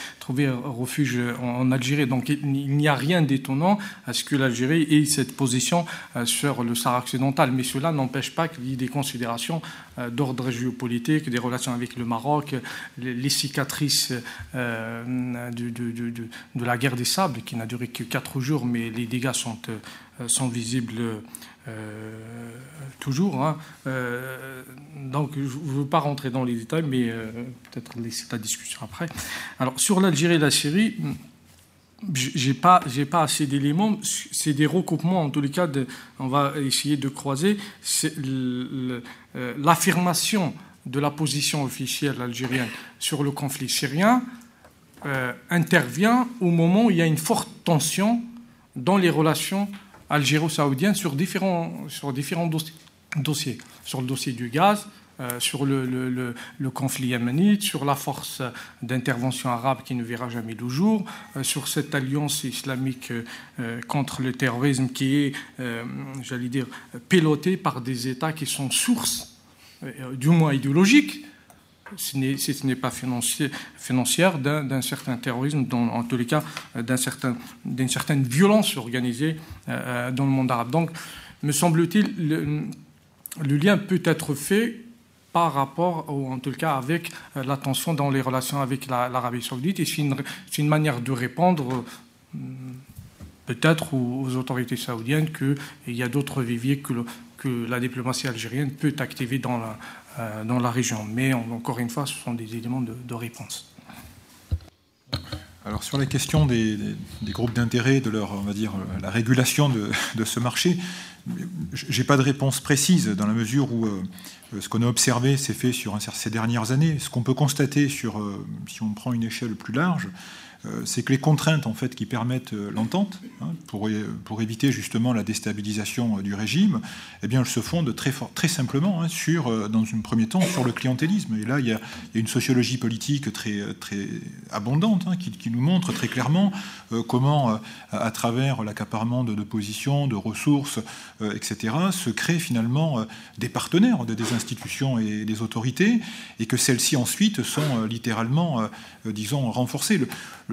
refuge en, Algérie. Donc il n'y a rien d'étonnant à ce que l'Algérie ait cette position euh, sur le Sahara occidental. Mais cela n'empêche pas qu'il y ait des considérations euh, d'ordre géopolitique, des relations avec le Maroc, les, cicatrices euh, de, la guerre des sables, qui n'a duré que quatre jours, mais les dégâts sont visibles euh, toujours. Hein. Euh, donc, je ne veux pas rentrer dans les détails, mais euh, peut-être laisser la discussion après. Alors, sur l'Algérie et la Syrie, j'ai pas, pas assez d'éléments. C'est des recoupements, en tous les cas, on va essayer de croiser. L'affirmation de la position officielle algérienne sur le conflit syrien intervient au moment où il y a une forte tension dans les relations algéro-saoudienne sur différents, sur différents dossiers. Sur le dossier du gaz, euh, sur le, le, conflit yéménite, sur la force d'intervention arabe qui ne verra jamais le jour, euh, sur cette alliance islamique euh, contre le terrorisme qui est, j'allais dire, pilotée par des États qui sont sources, du moins idéologiques, ce n'est pas financière d'un certain terrorisme, en tous les cas d'une certain, certaine violence organisée dans le monde arabe. Donc, me semble-t-il, le, lien peut être fait par rapport, ou en tout cas avec la tension dans les relations avec l'Arabie saoudite, et c'est une, manière de répondre peut-être aux, autorités saoudiennes qu'il y a d'autres viviers que, la diplomatie algérienne peut activer dans la, euh, dans la région. Mais encore une fois, ce sont des éléments de, réponse. Alors sur la question des, groupes d'intérêt, de leur, on va dire, la régulation de, ce marché, j'ai pas de réponse précise dans la mesure où euh, ce qu'on a observé s'est fait sur ces dernières années. Ce qu'on peut constater sur, euh, si on prend une échelle plus large, euh, c'est que les contraintes en fait qui permettent euh, l'entente hein, pour, pour éviter justement la déstabilisation euh, du régime, eh bien elles se fondent très fort, très simplement hein, sur, dans un premier temps, sur le clientélisme. Et là, il y a, une sociologie politique très très abondante hein, qui, nous montre très clairement comment, à travers l'accaparement de, positions, de ressources, etc., se créent finalement des partenaires de, des institutions et des autorités, et que celles-ci ensuite sont littéralement, disons, renforcées.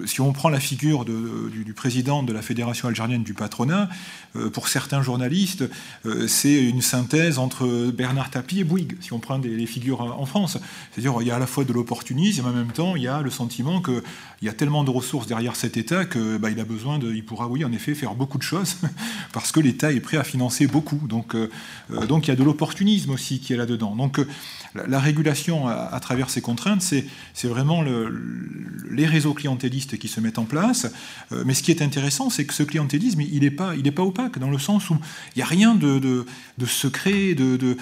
Si on prend la figure du, président de la Fédération algérienne du patronat, euh, pour certains journalistes, euh, c'est une synthèse entre Bernard Tapie et Bouygues, si on prend les figures en France. C'est-à-dire il y a à la fois de l'opportunisme, et en même temps, il y a le sentiment qu'il y a tellement de ressources derrière cet État que bah, a besoin il pourra, oui, en effet, faire beaucoup de choses, parce que l'État est prêt à financer beaucoup. Donc, euh, donc il y a de l'opportunisme aussi qui est là-dedans. Donc la, régulation à, travers ces contraintes, c'est vraiment les réseaux clientélistes qui se mettent en place. Euh, mais ce qui est intéressant, c'est que ce clientélisme, il n'est pas, opaque, dans le sens où il n'y a rien de, secret. Euh,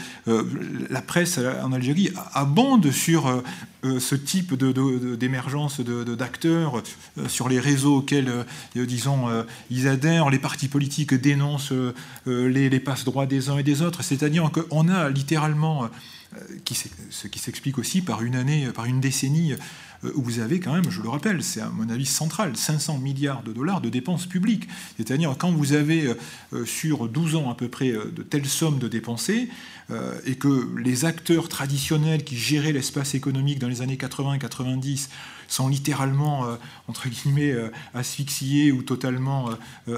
la presse en Algérie abonde sur euh, ce type d'émergence d'acteurs sur les réseaux auxquels, disons, ils adhèrent. Les partis politiques dénoncent les, les passe-droits des uns et des autres. C'est-à-dire qu'on a littéralement ce qui s'explique aussi par une année, par une décennie où vous avez quand même, je le rappelle, c'est à mon avis central, 500 milliards de dollars de dépenses publiques. C'est-à-dire quand vous avez euh, sur 12 ans à peu près de telles sommes de dépensées, et que les acteurs traditionnels qui géraient l'espace économique dans les années 80-90 sont littéralement, entre guillemets, asphyxiés ou totalement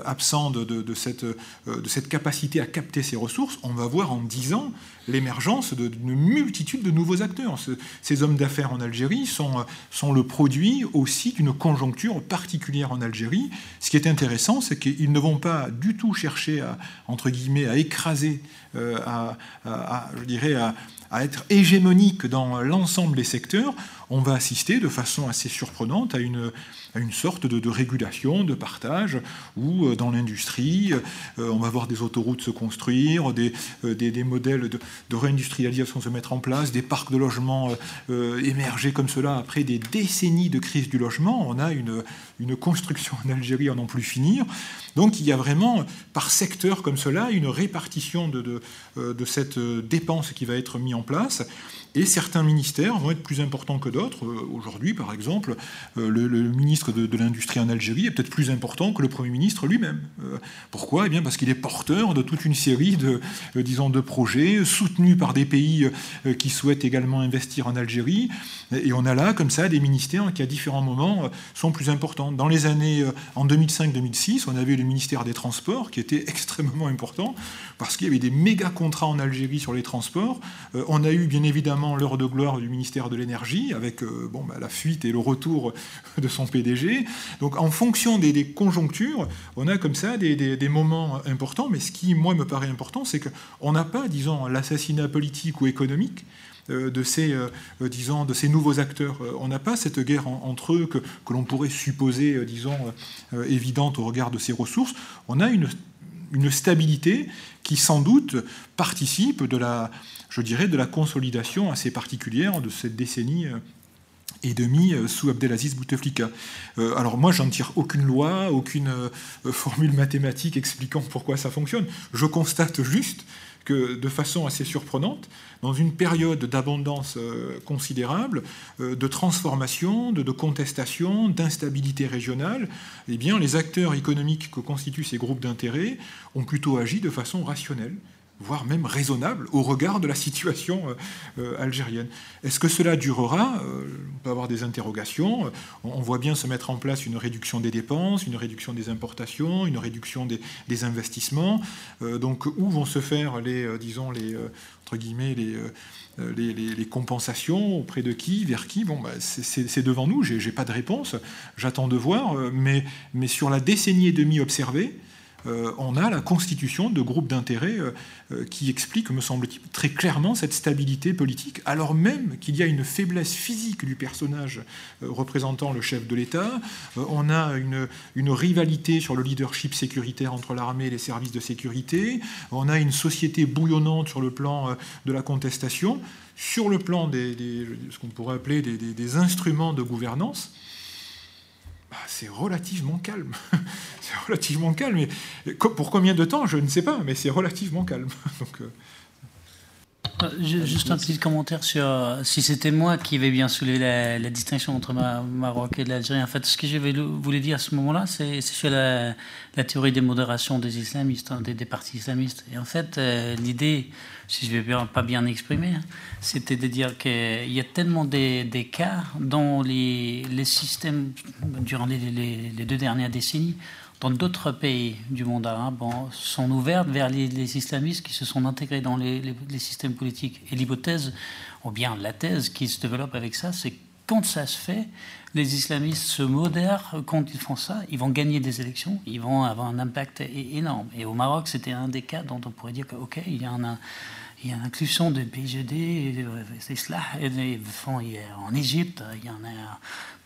absents de, de, cette, de cette capacité à capter ces ressources, on va voir en 10 ans l'émergence d'une multitude de nouveaux acteurs. ces hommes d'affaires en Algérie sont, sont le produit aussi d'une conjoncture particulière en Algérie. Ce qui est intéressant, c'est qu'ils ne vont pas du tout chercher à, entre guillemets, à écraser, euh, à, je dirais, à, à être hégémonique dans l'ensemble des secteurs, on va assister de façon assez surprenante à une, à une sorte de, régulation, de partage, où euh, dans l'industrie, euh, on va voir des autoroutes se construire, des, euh, modèles de, réindustrialisation se mettre en place, des parcs de logement émerger comme cela après des décennies de crise du logement. On a une, une construction en Algérie à n'en plus finir. Donc il y a vraiment, par secteur comme cela, une répartition de, de, de cette dépense qui va être mise en place. Et certains ministères vont être plus importants que d'autres. Euh, aujourd'hui, par exemple, euh, le, ministre de, l'Industrie en Algérie est peut-être plus important que le Premier ministre lui-même. Euh, pourquoi? Eh bien parce qu'il est porteur de toute une série de, disons, de projets soutenus par des pays qui souhaitent également investir en Algérie. Et on a là, comme ça, des ministères qui, à différents moments, sont plus importants. Dans les années, en 2005-2006, on avait le ministère des Transports qui était extrêmement important parce qu'il y avait des méga contrats en Algérie sur les transports. on a eu, bien évidemment, l'heure de gloire du ministère de l'Énergie, avec euh, bon, bah, la fuite et le retour de son PDG. Donc en fonction des, conjonctures, on a comme ça des, moments importants, mais ce qui, moi, me paraît important, c'est qu'on n'a pas, disons, l'assassinat politique ou économique euh, de ces, euh, de ces nouveaux acteurs. On n'a pas cette guerre entre eux que, que l'on pourrait supposer, disons, évidente au regard de ces ressources. On a une, une stabilité qui, sans doute, participe de la, je dirais, de la consolidation assez particulière de cette décennie euh, et demie euh, sous Abdelaziz Bouteflika. Euh, alors moi, j'en tire aucune loi, aucune formule mathématique expliquant pourquoi ça fonctionne. Je constate juste que, de façon assez surprenante, dans une période d'abondance considérable, de transformation, de, contestation, d'instabilité régionale, eh bien, les acteurs économiques que constituent ces groupes d'intérêt ont plutôt agi de façon rationnelle voire même raisonnable au regard de la situation algérienne. Est-ce que cela durera? On peut avoir des interrogations. On voit bien se mettre en place une réduction des dépenses, une réduction des importations, une réduction des, investissements. donc où vont se faire les, disons, les, euh, compensations, auprès de qui, vers qui, bah, c'est devant nous, j'ai pas de réponse, j'attends de voir, euh, mais, sur la décennie et demie observée, euh, on a la constitution de groupes d'intérêts euh, euh, qui expliquent, me semble-t-il, très clairement cette stabilité politique, alors même qu'il y a une faiblesse physique du personnage représentant le chef de l'État. on a une, rivalité sur le leadership sécuritaire entre l'armée et les services de sécurité. On a une société bouillonnante sur le plan de la contestation. Sur le plan des, ce qu'on pourrait appeler des instruments de gouvernance, bah, c'est relativement calme. c'est relativement calme. Et pour combien de temps, je ne sais pas, mais c'est relativement calme. Donc, euh, Juste un petit commentaire sur euh, si c'était moi qui avais bien soulevé la, distinction entre ma, Maroc et l'Algérie. En fait, ce que je voulais dire à ce moment-là, c'est sur la, théorie des modérations des islamistes, hein, des, partis islamistes. Et en fait, euh, l'idée, si je ne vais pas bien exprimer, hein, c'était de dire qu'il y a tellement d'écarts dans les, les, systèmes durant les, les deux dernières décennies dans d'autres pays du monde arabe sont ouvertes vers les, islamistes qui se sont intégrés dans les, systèmes politiques. Et l'hypothèse, ou bien la thèse qui se développe avec ça, c'est quand ça se fait, les islamistes se modèrent quand ils font ça, ils vont gagner des élections, ils vont avoir un impact énorme. Et au Maroc, c'était un des cas dont on pourrait dire que, OK, il y a il y a l'inclusion de PGD, c'est cela, en Égypte, il y en a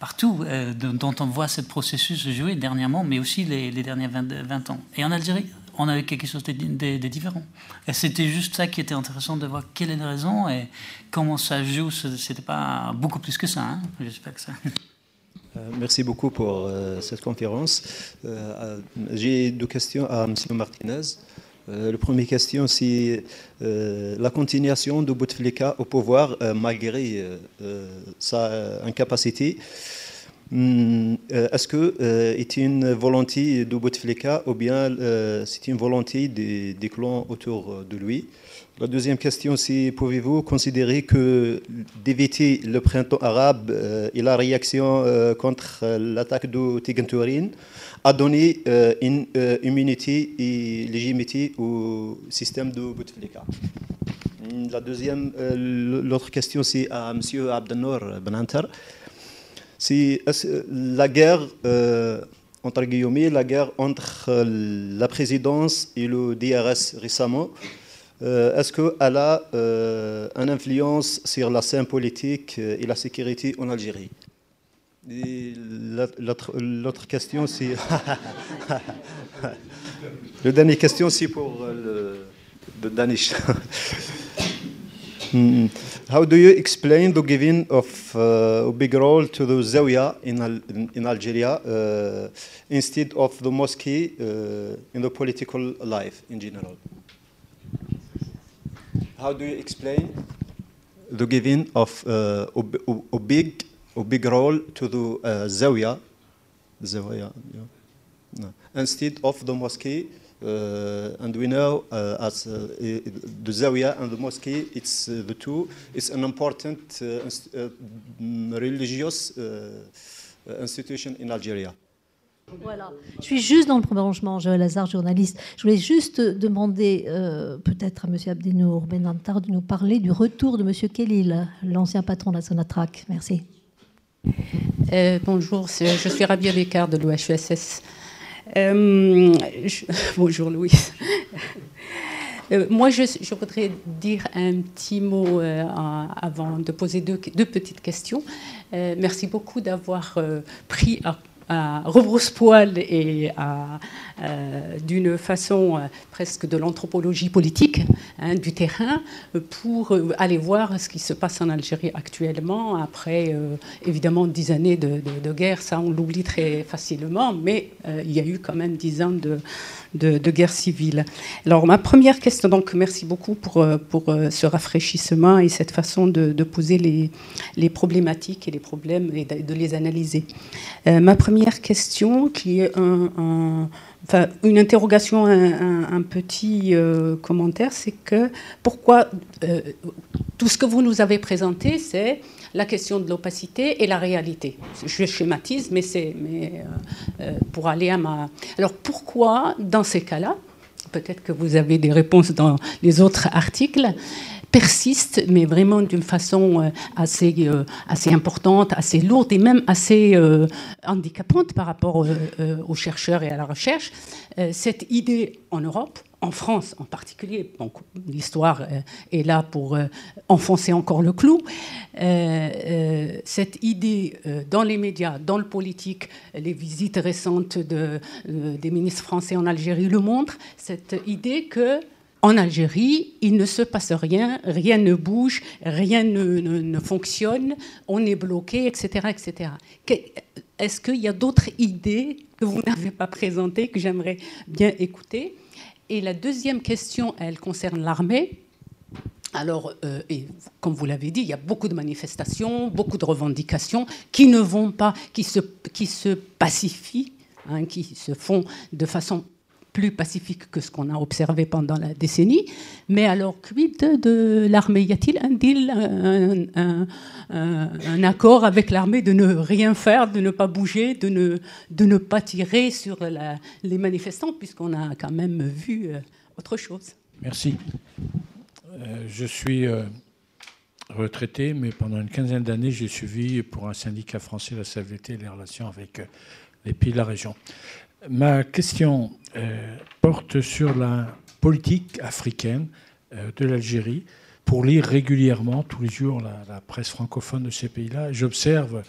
partout euh, dont on voit ce processus jouer dernièrement, mais aussi les, derniers 20, ans. Et en Algérie, on avait quelque chose de, différent. C'était juste ça qui était intéressant de voir quelle est la raison et comment ça joue. C'était pas beaucoup plus que ça. Hein J'espère que ça. Euh, merci beaucoup pour euh, cette conférence. J'ai deux questions à M. Martinez. Euh, la première question, c'est euh, la continuation de Bouteflika au pouvoir euh, malgré sa incapacité. Hmm, est-ce que c'est une volonté de Bouteflika ou bien c'est une volonté des, des, clans autour de lui? La deuxième question, c'est pouvez-vous considérer que d'éviter le printemps arabe et la réaction contre l'attaque de Tigantourin a donné euh, une euh, immunité et légitimité au système de Bouteflika. La deuxième, euh, l'autre question, c'est à M. Abdelnour Benanter. C'est la guerre, entre guillemets, la guerre entre la présidence et le DRS récemment. Est-ce qu'elle a une influence sur la scène politique et la sécurité en Algérie? L'autre question, c'est. le dernier question, c'est pour euh, le, Danish. Hmm. How do you explain the giving of uh, a big role to the Zawiya in, in Algeria uh, instead of the mosque uh, in the political life in general? How do you explain the giving of uh, a, a big a big role to the uh, zawiya, zawiya yeah. instead of the mosque. Uh, and we know uh, as uh, the zawiya and the mosque, it's uh, the two. It's an important uh, religious institution in Algeria. Voilà. Je suis juste dans le prolongement, Joël Lazare, journaliste. Je voulais juste demander euh, peut-être à M. Abdenour Benantar de nous parler du retour de M. Kellil, l'ancien patron de la Sonatrach. Merci. Euh, bonjour, je suis Rabia Bécard de l'OHESS. Euh, bonjour Louis. Euh, moi, je, voudrais dire un petit mot avant de poser deux, petites questions. merci beaucoup d'avoir pris à à rebrousse-poil et euh, d'une façon euh, presque de l'anthropologie politique hein, du terrain pour euh, aller voir ce qui se passe en Algérie actuellement après évidemment dix années de, guerre. Ça, on l'oublie très facilement, mais il y a eu quand même dix ans de, de, guerre civile. Alors ma première question, donc merci beaucoup pour, pour ce rafraîchissement et cette façon de, poser les, les, problématiques et les problèmes et de, les analyser. ma première question qui est un, enfin, une interrogation, un, petit euh, commentaire, c'est que pourquoi euh, tout ce que vous nous avez présenté, c'est la question de l'opacité et la réalité. Je schématise, mais c'est mais, pour aller à ma. Alors pourquoi, dans ces cas-là, peut-être que vous avez des réponses dans les autres articles, persiste, mais vraiment d'une façon euh, assez, euh, assez importante, assez lourde et même assez euh, handicapante par rapport aux chercheurs et à la recherche. Cette idée en Europe, en France en particulier, l'histoire est là pour enfoncer encore le clou, cette idée dans les médias, dans le politique, les visites récentes de, des ministres français en Algérie le montrent, cette idée que en Algérie, il ne se passe rien, rien ne bouge, rien ne, fonctionne, on est bloqué, etc. etc. Est-ce qu'il y a d'autres idées que vous n'avez pas présentées que j'aimerais bien écouter? Et la deuxième question, elle concerne l'armée. Alors, euh, comme vous l'avez dit, il y a beaucoup de manifestations, beaucoup de revendications qui ne vont pas, qui se, qui se pacifient, hein, qui se font de façon plus pacifique que ce qu'on a observé pendant la décennie. Mais alors, quid de l'armée? Y a-t-il un deal, un, accord avec l'armée de ne rien faire, de ne pas bouger, de ne, de ne pas tirer sur les manifestants, puisqu'on a quand même vu euh, autre chose? Merci. Euh, je suis euh, retraité, mais pendant une quinzaine d'années, j'ai suivi pour un syndicat français la CVT les relations avec les pays de la région. Ma question euh, porte sur la politique africaine euh, de l'Algérie. Pour lire régulièrement, tous les jours, la, presse francophone de ces pays-là, j'observe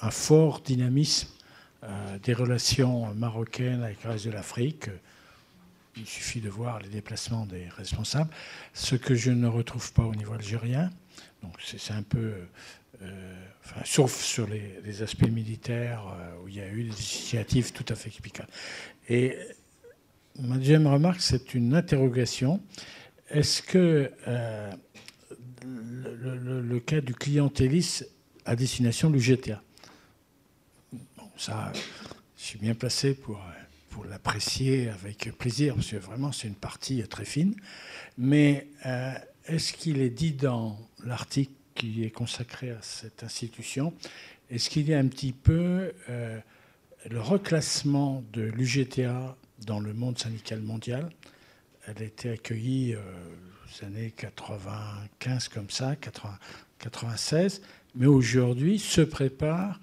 un fort dynamisme euh, des relations marocaines avec le reste de l'Afrique. Il suffit de voir les déplacements des responsables, ce que je ne retrouve pas au niveau algérien. Donc c'est un peu sauf sur les, aspects militaires euh, où il y a eu des initiatives tout à fait explicables. Et ma deuxième remarque, c'est une interrogation. Est-ce que euh, le, cas du clientélisme à destination du GTA, bon, ça, je suis bien placé pour, pour l'apprécier avec plaisir, parce que vraiment, c'est une partie très fine. Mais euh, est-ce qu'il est dit dans l'article qui est consacré à cette institution. Est-ce qu'il y a un petit peu euh, le reclassement de l'UGTA dans le monde syndical mondial? Elle a été accueillie euh, aux années 95 comme ça, 96, mais aujourd'hui se prépare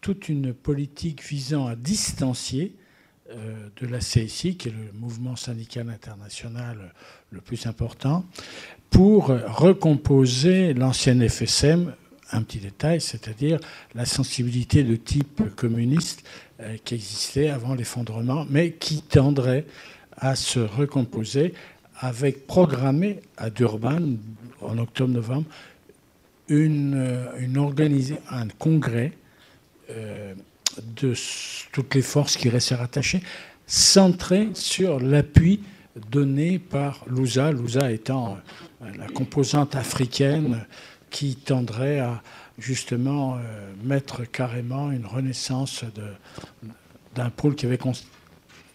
toute une politique visant à distancier euh, de la CSI, qui est le mouvement syndical international le plus important, pour recomposer l'ancienne FSM, un petit détail, c'est-à-dire la sensibilité de type communiste euh, qui existait avant l'effondrement, mais qui tendrait à se recomposer avec programmé à Durban en octobre-novembre une, euh, une un congrès euh, de toutes les forces qui restaient rattachées, centré sur l'appui donné par l'USA, l'USA étant euh, la composante africaine qui tendrait à justement euh, mettre carrément une renaissance d'un pôle qui avait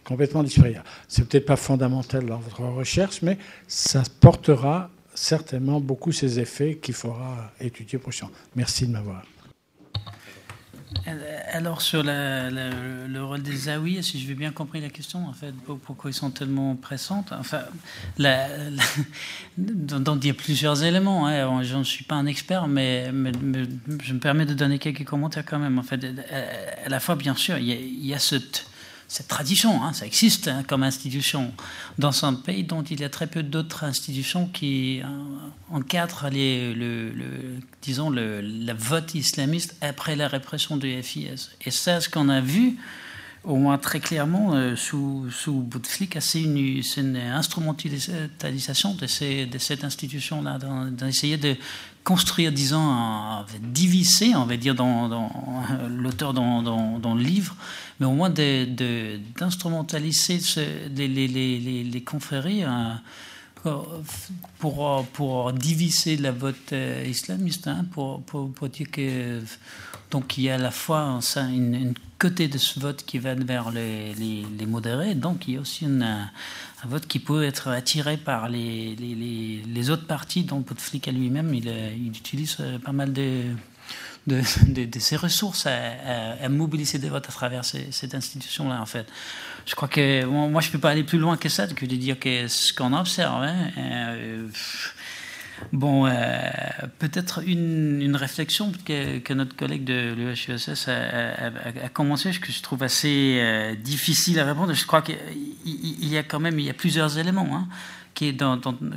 complètement disparu. C'est peut-être pas fondamental dans votre recherche, mais ça portera certainement beaucoup ses effets qu'il faudra étudier prochainement. Merci de m'avoir. Alors sur le rôle des Zawi, si je vais bien compris la question, en fait, pourquoi ils sont tellement pressantes Enfin, la, il y a plusieurs éléments. Hein. Je ne suis pas un expert, mais, je me permets de donner quelques commentaires quand même. En fait, à la fois, bien sûr, il y a, il cette tradition, hein, ça existe hein, comme institution dans un pays dont il y a très peu d'autres institutions qui euh, encadrent le, disons le, vote islamiste après la répression du FIS. Et ça, ce qu'on a vu, au moins très clairement, euh, sous, sous Bouteflika, c'est une, une, instrumentalisation de, cette institution-là, d'essayer de construire, disons, diviser, on va dire, dans, dans l'auteur dans, le livre, mais au moins d'instrumentaliser les, les, confréries hein, pour, diviser la vote islamiste, hein, pour, pour, dire que donc il y a à la fois une, une côté de ce vote qui va vers les, les, modérés. Donc il y a aussi un vote qui peut être attiré par les, les autres partis, dont Bouteflika lui-même, il, il, utilise pas mal de, de, ses ressources à, mobiliser des votes à travers cette institution-là, en fait. Je crois que moi, je ne peux pas aller plus loin que ça, que de dire que ce qu'on observe. Hein, euh, bon, euh, peut-être une, réflexion que, notre collègue de l'UHSS a, commencé, que je trouve assez euh, difficile à répondre. Je crois qu'il y a quand même il y a plusieurs éléments. Hein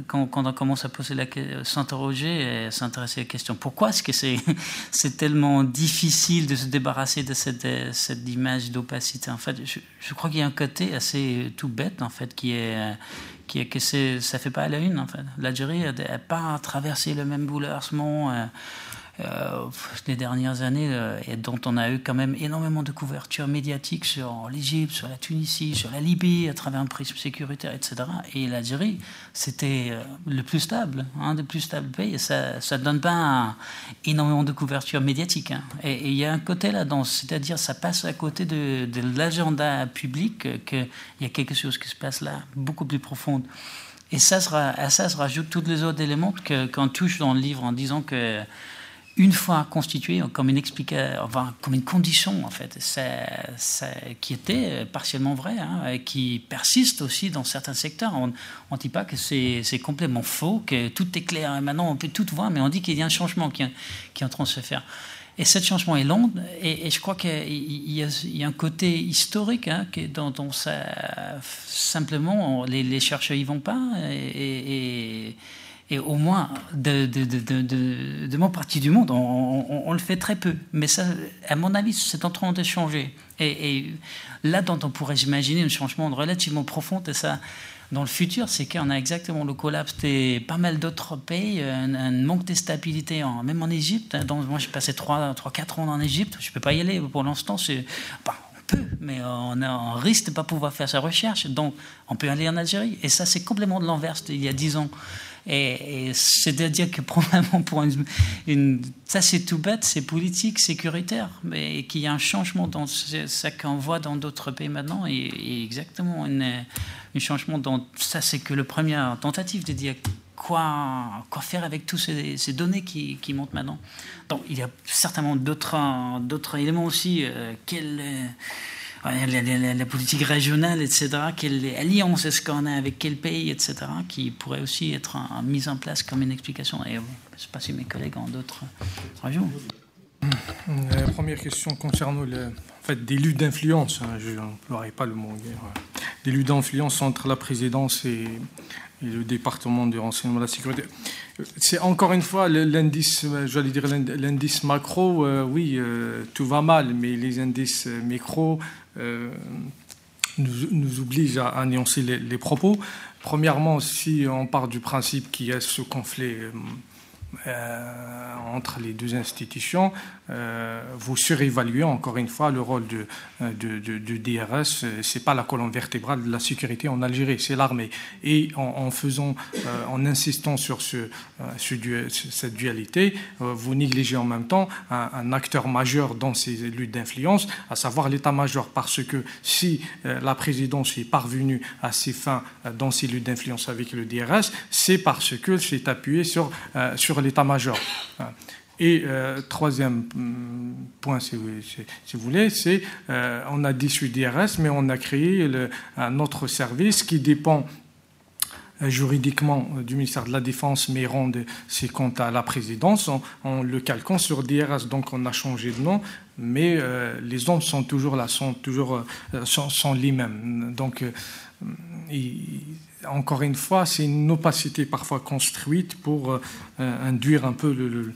quand, on commence à poser la, s'interroger et s'intéresser à la question pourquoi est-ce que c'est, c'est tellement difficile de se débarrasser de cette, cette image d'opacité? En fait, je, crois qu'il y a un côté assez tout bête en fait qui est qui que c'est, ça fait pas à la une en fait. L'Algérie n'a pas traversé le même bouleversement. Euh, les dernières années euh, et dont on a eu quand même énormément de couverture médiatique sur l'Égypte, sur la Tunisie, sur la Libye, à travers un prisme sécuritaire, etc. Et l'Algérie, c'était euh, le plus stable, un des plus stables pays. Et ça ne donne pas énormément de couverture médiatique. Hein. Et il y a un côté là-dedans, c'est-à-dire ça passe à côté de, l'agenda public, qu'il y a quelque chose qui se passe là, beaucoup plus profonde. Et ça, à ça se rajoute tous les autres éléments qu'on touche dans le livre en disant que une fois constitué comme une condition en fait, qui était partiellement vrai, hein, et qui persiste aussi dans certains secteurs. On ne dit pas que c'est complètement faux, que tout est clair et maintenant on peut tout voir, mais on dit qu'il y a un changement qui, est en train de se faire. Et ce changement est long, et, je crois qu'il y, a un côté historique hein, dont, ça, simplement les, chercheurs y vont pas, au moins de, de, de, mon parti du monde, on, le fait très peu. Mais ça, à mon avis, c'est en train de changer. Et, là, dont on pourrait imaginer un changement relativement profond, et ça, dans le futur, c'est qu'on a exactement le collapse de pas mal d'autres pays, un, manque de stabilité, même en Égypte. Hein, moi, j'ai passé 3-4 ans en Égypte, je ne peux pas y aller pour l'instant. On peut, mais on, risque de ne pas pouvoir faire sa recherche. Donc, on peut aller en Algérie. Et ça, c'est complètement de l'inverse il y a 10 ans. Et, c'est-à-dire que probablement pour une, ça c'est tout bête, c'est politique, sécuritaire, mais qu'il y a un changement dans ça qu'on voit dans d'autres pays maintenant, et, exactement un changement dans ça c'est que le premier tentative de dire quoi, quoi faire avec tous ces, données qui, montent maintenant. Donc il y a certainement d'autres, éléments aussi. Euh, la, politique régionale, etc., quelle alliance est-ce qu'on a avec quel pays, etc., qui pourrait aussi être mise en place comme une explication. Et je ne sais pas si mes collègues ont d'autres régions. La première question concerne le, en fait, des luttes d'influence, hein, je n'emploierai pas le mot des luttes d'influence entre la présidence et, le département du renseignement de la sécurité. C'est encore une fois l'indice, j'allais dire l'indice macro, euh, oui, euh, tout va mal, mais les indices micro euh, nous, oblige à, à nuancer les, propos. Premièrement, si on part du principe qu'il y a ce conflit euh, entre les deux institutions, euh, vous surévaluez encore une fois le rôle du, euh, de, DRS. C'est pas la colonne vertébrale de la sécurité en Algérie, c'est l'armée. Et en, faisant, en insistant sur ce, cette dualité, vous négligez en même temps un, acteur majeur dans ces luttes d'influence, à savoir l'état-major, parce que si la présidence est parvenue à ses fins dans ces luttes d'influence avec le DRS, c'est parce que c'est appuyé sur, sur l'état-major. Et euh, troisième mm, point, si vous, voulez, c'est euh, on a dissu DRS, mais on a créé un autre service qui dépend euh, juridiquement du ministère de la Défense, mais rend ses comptes à la présidence en, le calquant sur DRS. Donc on a changé de nom, mais les hommes sont toujours là, sont toujours sont, les mêmes. Donc encore une fois, c'est une opacité parfois construite pour euh, induire un peu le,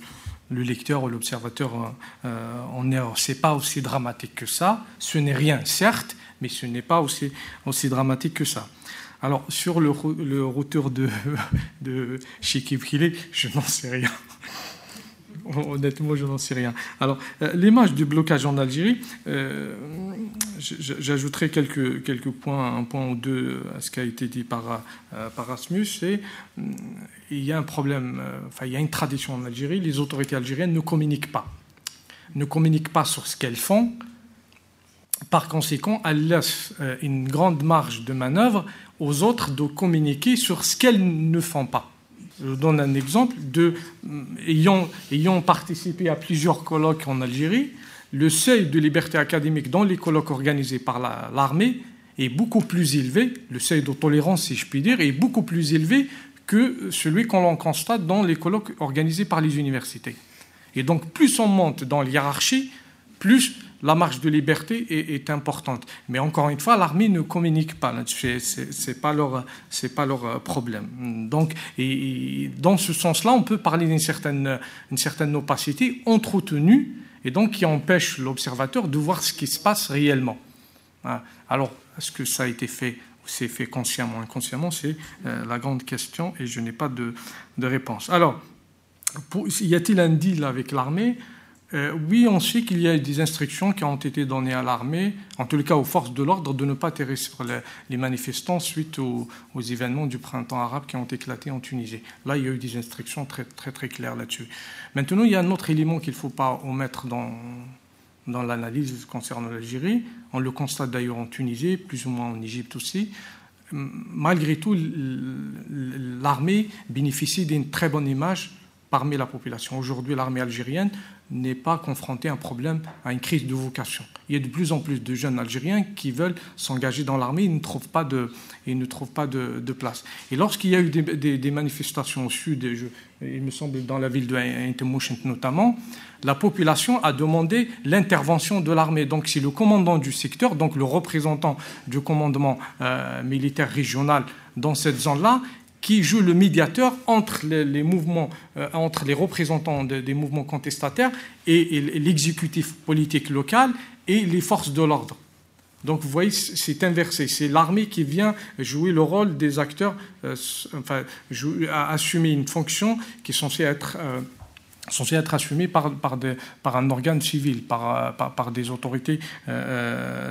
lecteur ou l'observateur euh, en erreur. C'est pas aussi dramatique que ça. Ce n'est rien, certes, mais ce n'est pas aussi, dramatique que ça. Alors, sur le, le retour de, de Chikib je n'en sais rien. Honnêtement, je n'en sais rien. Alors, euh, l'image du blocage en Algérie, euh, j'ajouterai quelques, points, un point ou deux à ce qui a été dit par, euh, par Rasmus. C'est il y a un problème, enfin, il y a une tradition en Algérie. Les autorités algériennes ne communiquent pas, ne communiquent pas sur ce qu'elles font par conséquent, elle laisse une grande marge de manœuvre aux autres de communiquer sur ce qu'elles ne font pas. Je donne un exemple de ayant, ayant participé à plusieurs colloques en Algérie, le seuil de liberté académique dans les colloques organisés par l'armée est beaucoup plus élevé, le seuil de tolérance, si je puis dire, est beaucoup plus élevé que celui qu'on constate dans les colloques organisés par les universités. Et donc, plus on monte dans l'hierarchie, plus la marge de liberté est, importante. Mais encore une fois, l'armée ne communique pas là-dessus. Ce n'est pas, leur, pas leur euh, problème. Donc, et, dans ce sens-là, on peut parler d'une certaine, certaine opacité entretenue et donc qui empêche l'observateur de voir ce qui se passe réellement. Hein. Alors, est-ce que ça a été fait c'est fait consciemment inconsciemment? C'est euh, la grande question et je n'ai pas de réponse. Alors, y a-t-il un deal avec l'armée? Euh, oui, on sait qu'il y a des instructions qui ont été données à l'armée, en tout cas aux forces de l'ordre, de ne pas tirer sur les, manifestants suite aux, événements du printemps arabe qui ont éclaté en Tunisie. Là, il y a eu des instructions très très, très claires là-dessus. Maintenant, il y a un autre élément qu'il ne faut pas omettre dans, dans l'analyse concernant l'Algérie. On le constate d'ailleurs en Tunisie, plus ou moins en Égypte aussi. Malgré tout, l'armée bénéficie d'une très bonne image parmi la population. Aujourd'hui, l'armée algérienne n'est pas confronté à un problème, à une crise de vocation. Il y a de plus en plus de jeunes Algériens qui veulent s'engager dans l'armée, ils ne trouvent pas de, ils ne trouvent pas de, place. Et lorsqu'il y a eu des, manifestations au sud, il me semble dans la ville de Intemouchent notamment, la population a demandé l'intervention de l'armée. Donc c'est le commandant du secteur, donc le représentant du commandement euh, militaire régional dans cette zone-là, qui joue le médiateur entre les, mouvements, euh, entre les représentants des mouvements contestataires et, l'exécutif politique local et les forces de l'ordre. Donc vous voyez, c'est inversé. C'est l'armée qui vient jouer le rôle des acteurs, euh, enfin, assumer une fonction qui est censée être, euh, censée être assumée par, par, un organe civil, par, par des autorités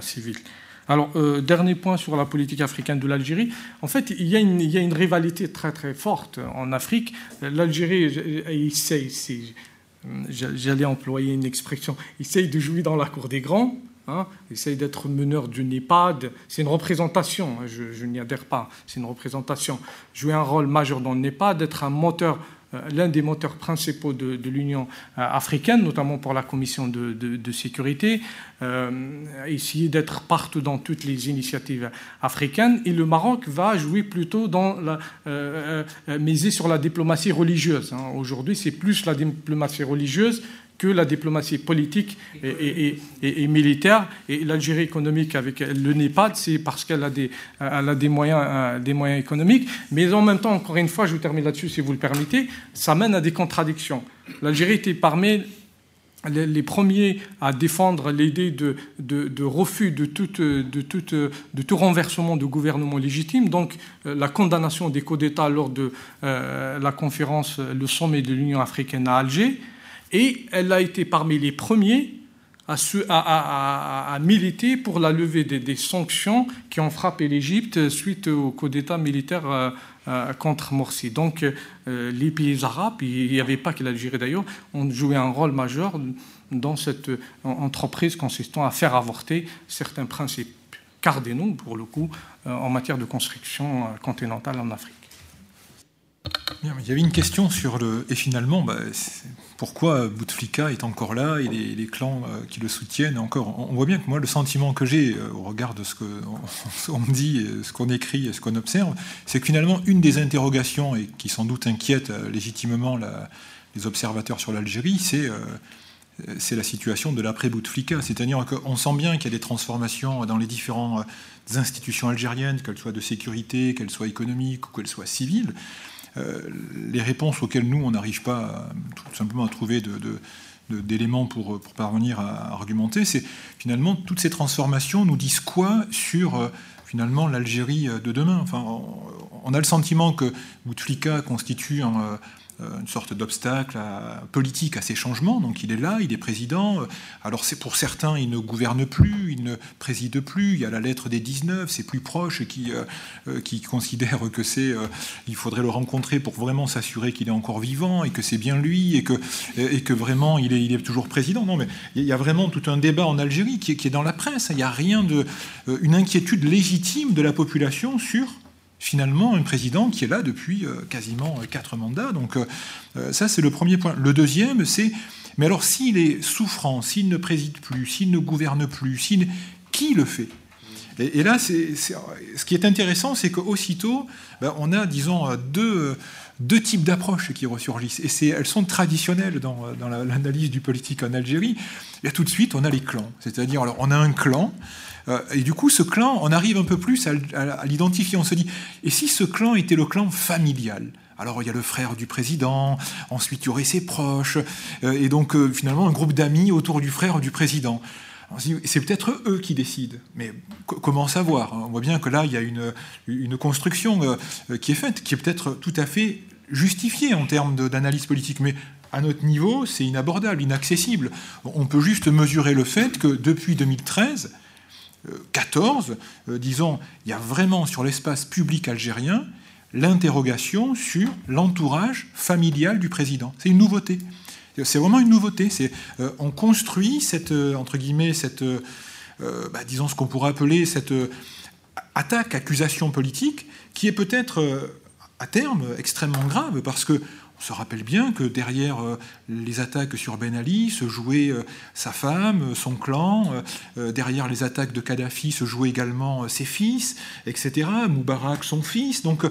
civiles. Alors, euh, dernier point sur la politique africaine de l'Algérie. En fait, il y, a une, rivalité très très forte en Afrique. L'Algérie j'allais employer une expression, essaye de jouer dans la cour des grands. Hein, essaye d'être meneur d'une EHPAD. C'est une représentation, hein, je, je n'y adhère pas, c'est une représentation. Jouer un rôle majeur dans l'EHPAD, d'être un moteur l'un des moteurs principaux de, l'Union euh, africaine, notamment pour la Commission de, sécurité, euh, essayer d'être partout dans toutes les initiatives africaines. Et le Maroc va jouer plutôt dans la, miser sur la diplomatie religieuse. Hein. Aujourd'hui, c'est plus la diplomatie religieuse que la diplomatie politique et, militaire. Et l'Algérie économique avec le NEPAD, c'est parce qu'elle a, euh, des moyens économiques. Mais en même temps, encore une fois, je vous termine là-dessus si vous le permettez, ça mène à des contradictions. L'Algérie était parmi les premiers à défendre l'idée de, refus de, toute, de, tout renversement de gouvernement légitime, donc euh, la condamnation des coups d'État lors de euh, la conférence, le sommet de l'Union africaine à Alger, et elle a été parmi les premiers à, militer pour la levée des, sanctions qui ont frappé l'Égypte suite au coup d'État militaire euh, euh, contre Morsi. Donc euh, les pays arabes, il n'y avait pas que l'Algérie d'ailleurs, ont joué un rôle majeur dans cette entreprise consistant à faire avorter certains principes cardinaux, pour le coup, en matière de construction continentale en Afrique il y avait une question sur le. Et finalement, bah, pourquoi Bouteflika est encore là et les, clans euh, qui le soutiennent encore On voit bien que moi, le sentiment que j'ai euh, au regard de ce qu'on dit, ce qu'on écrit et ce qu'on observe, c'est que finalement, une des interrogations, et qui sans doute inquiète euh, légitimement les observateurs sur l'Algérie, c'est. c'est la situation de l'après-Bouteflika. C'est-à-dire qu'on sent bien qu'il y a des transformations dans les différentes institutions algériennes, qu'elles soient de sécurité, qu'elles soient économiques ou qu'elles soient civiles. Euh, les réponses auxquelles nous, on n'arrive pas tout simplement à trouver d'éléments pour, parvenir à argumenter, c'est finalement toutes ces transformations nous disent quoi sur euh, finalement l'Algérie de demain? On a le sentiment que Bouteflika constitue un, euh, une sorte d'obstacle politique à ces changements. Donc il est là, il est président. Alors c'est pour certains, il ne gouverne plus, il ne préside plus. Il y a la lettre des 19, c'est plus proche qui, euh, euh, qui considère que c'est, il faudrait le rencontrer pour vraiment s'assurer qu'il est encore vivant et que c'est bien lui et que, et que vraiment il est, il est toujours président. Non, mais il y a vraiment tout un débat en Algérie qui est, qui est dans la presse. Il n'y a rien de, une inquiétude légitime de la population sur finalement un président qui est là depuis euh, quasiment euh, quatre mandats. Donc euh, ça, c'est le premier point. Le deuxième, c'est, mais alors s'il est souffrant, s'il ne préside plus, s'il ne gouverne plus, qui le fait? Et, là, ce qui est intéressant, c'est qu'aussitôt, ben, on a, disons, deux, deux types d'approches qui ressurgissent. Et c'est, elles sont traditionnelles dans, dans l'analyse du politique en Algérie. Et tout de suite, on a les clans. C'est-à-dire, alors, on a un clan et du coup, ce clan, on arrive un peu plus à, l'identifier. On se dit, et si ce clan était le clan familial alors il y a le frère du président, ensuite il y aurait ses proches, euh, et donc euh, finalement un groupe d'amis autour du frère du président. C'est peut-être eux qui décident, mais comment savoir On voit bien que là, il y a une construction qui est faite, qui est peut-être tout à fait justifiée en termes d'analyse politique, mais à notre niveau, c'est inabordable, inaccessible. On peut juste mesurer le fait que depuis 2013, 14, euh, disons, il y a vraiment sur l'espace public algérien l'interrogation sur l'entourage familial du président. C'est une nouveauté. C'est vraiment une nouveauté. Euh, on construit cette, euh, entre guillemets, cette, bah, disons ce qu'on pourrait appeler cette attaque, accusation politique, qui est peut-être à terme extrêmement grave, parce que on se rappelle bien que derrière euh, les attaques sur Ben Ali se jouait euh, sa femme, euh, son clan, derrière les attaques de Kadhafi se jouaient également ses fils, etc. Moubarak, son fils. Donc,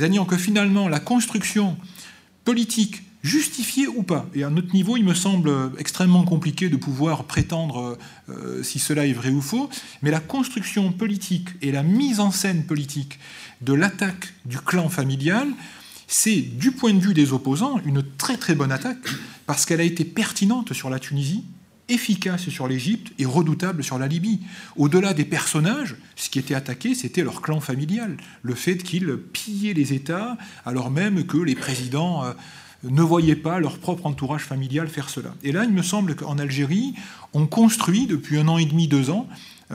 années que finalement la construction politique justifiée ou pas. Et à notre niveau, il me semble extrêmement compliqué de pouvoir prétendre si cela est vrai ou faux, mais la construction politique et la mise en scène politique de l'attaque du clan familial c'est, du point de vue des opposants, une très très bonne attaque, parce qu'elle a été pertinente sur la Tunisie, efficace sur l'Égypte et redoutable sur la Libye. Au-delà des personnages, ce qui était attaqué, c'était leur clan familial, le fait qu'ils pillaient les États, alors même que les présidents euh, ne voyaient pas leur propre entourage familial faire cela. Et là, il me semble qu'en Algérie, on construit depuis un an et demi, deux ans,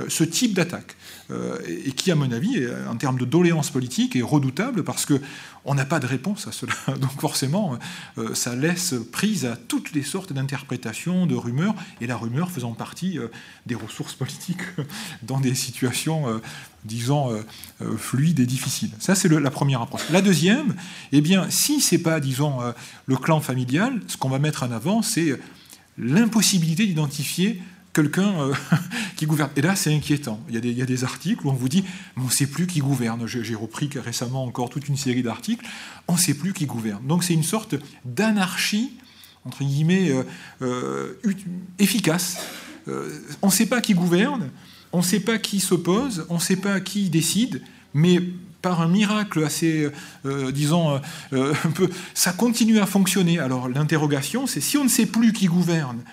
ce type d'attaque, euh, et qui, à mon avis, en termes de doléance politique, est redoutable parce que on n'a pas de réponse à cela. Donc forcément, euh, ça laisse prise à toutes les sortes d'interprétations, de rumeurs, et la rumeur faisant partie des ressources politiques dans des situations, disons, fluides et difficiles. Ça, c'est la première approche. La deuxième, eh bien, si c'est pas, disons, le clan familial, ce qu'on va mettre en avant, c'est l'impossibilité d'identifier quelqu'un euh, qui gouverne. Et là, c'est inquiétant. Il y, a des, articles où on vous dit, on ne sait plus qui gouverne. J'ai repris récemment encore toute une série d'articles. On ne sait plus qui gouverne. Donc c'est une sorte d'anarchie, entre guillemets, euh, euh, efficace. on ne sait pas qui gouverne, on ne sait pas qui s'oppose, on ne sait pas qui décide, mais par un miracle assez, disons, un peu, ça continue à fonctionner. Alors l'interrogation, c'est si on ne sait plus qui gouverne,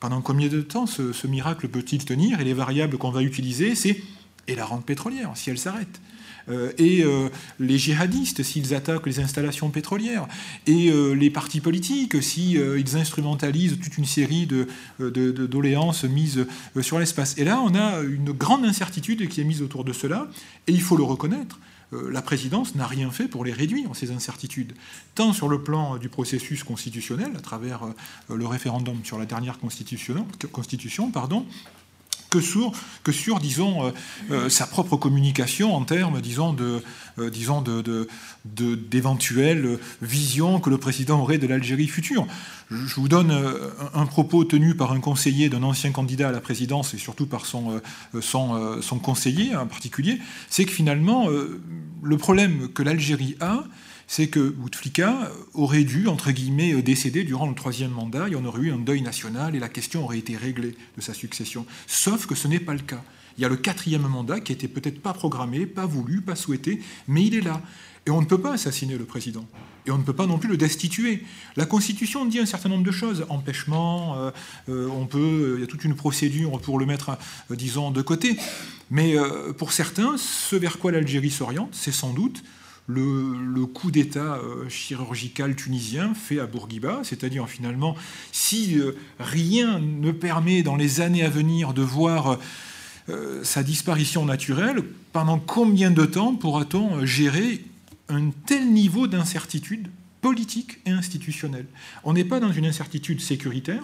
pendant combien de temps ce, miracle peut-il tenir Et les variables qu'on va utiliser, c'est et la rente pétrolière, si elle s'arrête. Euh, et euh, les djihadistes, s'ils attaquent les installations pétrolières, et euh, les partis politiques, s'ils ils instrumentalisent toute une série de, doléances mises sur l'espace. Et là, on a une grande incertitude qui est mise autour de cela, et il faut le reconnaître. Euh, la présidence n'a rien fait pour les réduire, ces incertitudes, tant sur le plan du processus constitutionnel, à travers euh, le référendum sur la dernière constitution, constitution pardon, que sur, que sur disons, euh, sa propre communication en termes, disons, de, disons, de, d'éventuelles visions que le président aurait de l'Algérie future. Je vous donne euh, un propos tenu par un conseiller d'un ancien candidat à la présidence et surtout par son, euh, son, euh, son conseiller en particulier, c'est que finalement, le problème que l'Algérie a, c'est que Bouteflika aurait dû, entre guillemets, décéder durant le troisième mandat, il y en aurait eu un deuil national et la question aurait été réglée de sa succession. Sauf que ce n'est pas le cas. Il y a le quatrième mandat qui était peut-être pas programmé, pas voulu, pas souhaité, mais il est là. Et on ne peut pas assassiner le président. Et on ne peut pas non plus le destituer. La Constitution dit un certain nombre de choses. Empêchement, euh, euh, on peut, il y a toute une procédure pour le mettre, euh, disons, de côté. Mais pour certains, ce vers quoi l'Algérie s'oriente, c'est sans doute le, coup d'État chirurgical tunisien fait à Bourguiba, c'est-à-dire finalement, si rien ne permet dans les années à venir de voir sa disparition naturelle, pendant combien de temps pourra-t-on gérer un tel niveau d'incertitude politique et institutionnelle? On n'est pas dans une incertitude sécuritaire,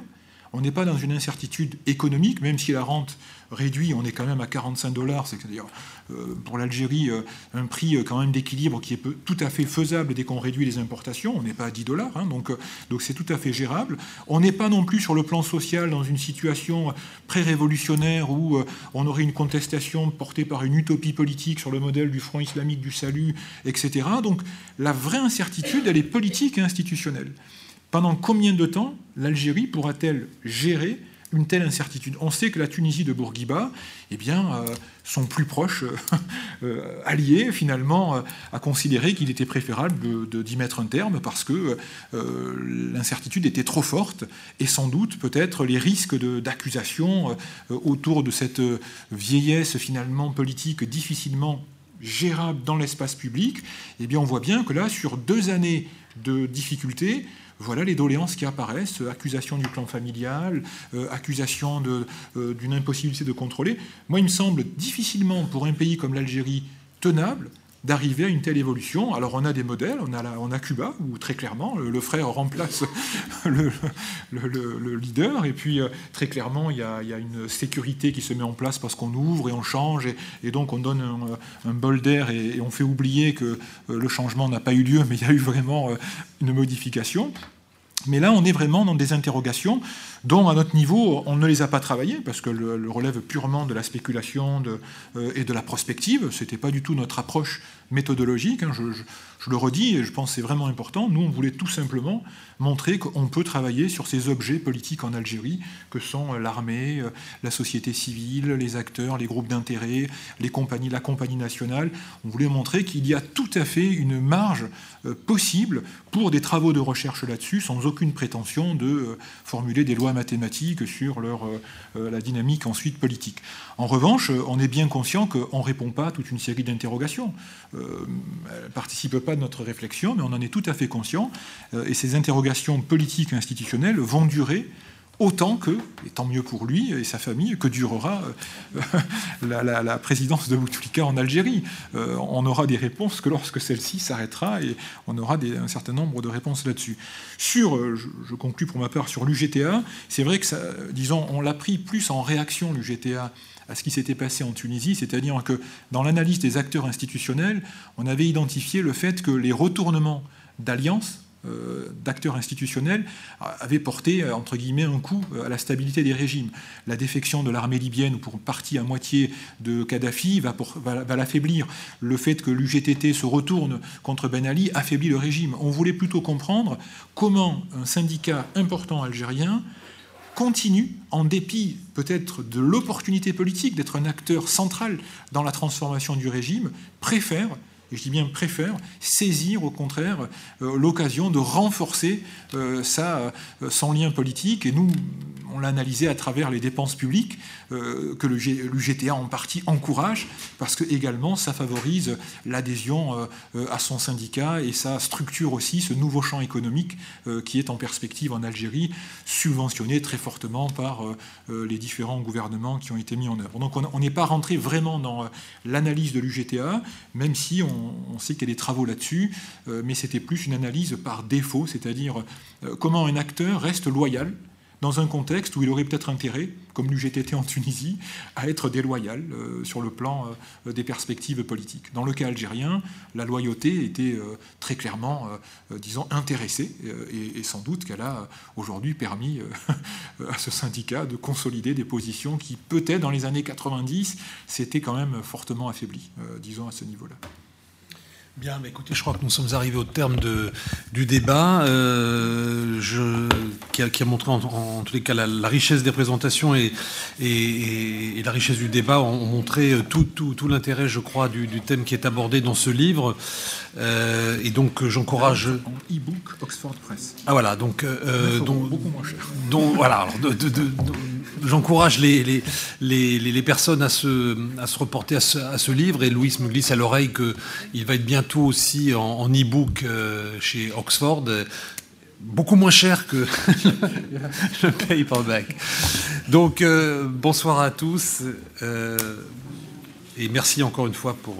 on n'est pas dans une incertitude économique, même si la rente réduit, on est quand même à 45 dollars, c'est-à-dire euh, pour l'Algérie euh, un prix euh, quand même d'équilibre qui est tout à fait faisable dès qu'on réduit les importations. On n'est pas à 10 dollars, hein, donc donc c'est tout à fait gérable. On n'est pas non plus sur le plan social dans une situation pré-révolutionnaire où on aurait une contestation portée par une utopie politique sur le modèle du Front islamique du salut, etc. Donc la vraie incertitude, elle est politique et institutionnelle. Pendant combien de temps l'Algérie pourra-t-elle gérer une telle incertitude. On sait que la Tunisie de Bourguiba, eh bien, euh, son plus proche euh, euh, allié, finalement, a considéré qu'il était préférable d'y mettre un terme parce que l'incertitude était trop forte et sans doute peut-être les risques d'accusation autour de cette vieillesse finalement politique difficilement gérable dans l'espace public, eh bien, on voit bien que là, sur deux années de difficultés, voilà les doléances qui apparaissent, accusation du clan familial, euh, accusation euh, d'une impossibilité de contrôler. Moi, il me semble difficilement pour un pays comme l'Algérie tenable d'arriver à une telle évolution. Alors on a des modèles, on a, Cuba, où très clairement le, frère remplace le, leader, et puis euh, très clairement il y, a, une sécurité qui se met en place parce qu'on ouvre et on change, et, donc on donne un, bol d'air et, on fait oublier que le changement n'a pas eu lieu, mais il y a eu vraiment une modification. Mais là, on est vraiment dans des interrogations dont, à notre niveau, on ne les a pas travaillées, parce que le, relève purement de la spéculation euh, et de la prospective. Ce n'était pas du tout notre approche méthodologique. Hein. Je, le redis, et je pense que c'est vraiment important. Nous, on voulait tout simplement montrer qu'on peut travailler sur ces objets politiques en Algérie, que sont l'armée, euh, la société civile, les acteurs, les groupes d'intérêt, les compagnies, la compagnie nationale. On voulait montrer qu'il y a tout à fait une marge euh, possible pour des travaux de recherche là-dessus, sans aucune prétention de formuler des lois mathématiques sur leur, euh, euh, la dynamique ensuite politique. En revanche, on est bien conscient qu'on ne répond pas à toute une série d'interrogations. Euh, elles ne participent pas de notre réflexion, mais on en est tout à fait conscient. et ces interrogations politiques et institutionnelles vont durer autant que, et tant mieux pour lui et sa famille, que durera euh, la, présidence de Bouteflika en Algérie. Euh, on aura des réponses que lorsque celle-ci s'arrêtera et on aura un certain nombre de réponses là-dessus. Sur, euh, je, conclus pour ma part sur l'UGTA, c'est vrai que, disons, on l'a pris plus en réaction, l'UGTA, à ce qui s'était passé en Tunisie, c'est-à-dire que dans l'analyse des acteurs institutionnels, on avait identifié le fait que les retournements d'alliances d'acteurs institutionnels avait porté, euh, entre guillemets, un coup euh, à la stabilité des régimes. La défection de l'armée libyenne, ou pour partie à moitié de Kadhafi, va, va, l'affaiblir. Le fait que l'UGTT se retourne contre Ben Ali affaiblit le régime. On voulait plutôt comprendre comment un syndicat important algérien continue, en dépit peut-être de l'opportunité politique d'être un acteur central dans la transformation du régime, préfère je dis bien préfère, saisir au contraire euh, l'occasion de renforcer euh, sa, euh, son lien politique. Et nous, on l'a analysé à travers les dépenses publiques que l'UGTA en partie encourage, parce que également ça favorise l'adhésion à son syndicat et ça structure aussi ce nouveau champ économique qui est en perspective en Algérie, subventionné très fortement par les différents gouvernements qui ont été mis en œuvre. Donc on n'est pas rentré vraiment dans l'analyse de l'UGTA, même si on sait qu'il y a des travaux là-dessus, euh, mais c'était plus une analyse par défaut, c'est-à-dire euh, comment un acteur reste loyal dans un contexte où il aurait peut-être intérêt, comme l'UGTT en Tunisie, à être déloyal euh, sur le plan des perspectives politiques. Dans le cas algérien, la loyauté était très clairement, disons, intéressée, et, sans doute qu'elle a aujourd'hui permis à ce syndicat de consolider des positions qui, peut-être dans les années 90, s'étaient quand même fortement affaiblies, disons, à ce niveau-là. Bien, mais écoutez, je crois que nous sommes arrivés au terme de, du débat, euh, je, qui, a, qui, a, montré en, tous les cas la, richesse des présentations et, et, et, la richesse du débat ont, montré tout, tout, tout l'intérêt, je crois, du, du, thème qui est abordé dans ce livre. Euh, et donc, j'encourage. En e-book Oxford Press. Ah voilà, donc. Euh, donc, beaucoup moins cher. Donc voilà, alors, de, de, j'encourage les, les, personnes à se, à se reporter à ce, livre. Et Louis me glisse à l'oreille qu'il va être bientôt aussi en, e-book euh, chez Oxford beaucoup moins cher que le paperback. Donc, bonsoir à tous et merci encore une fois pour,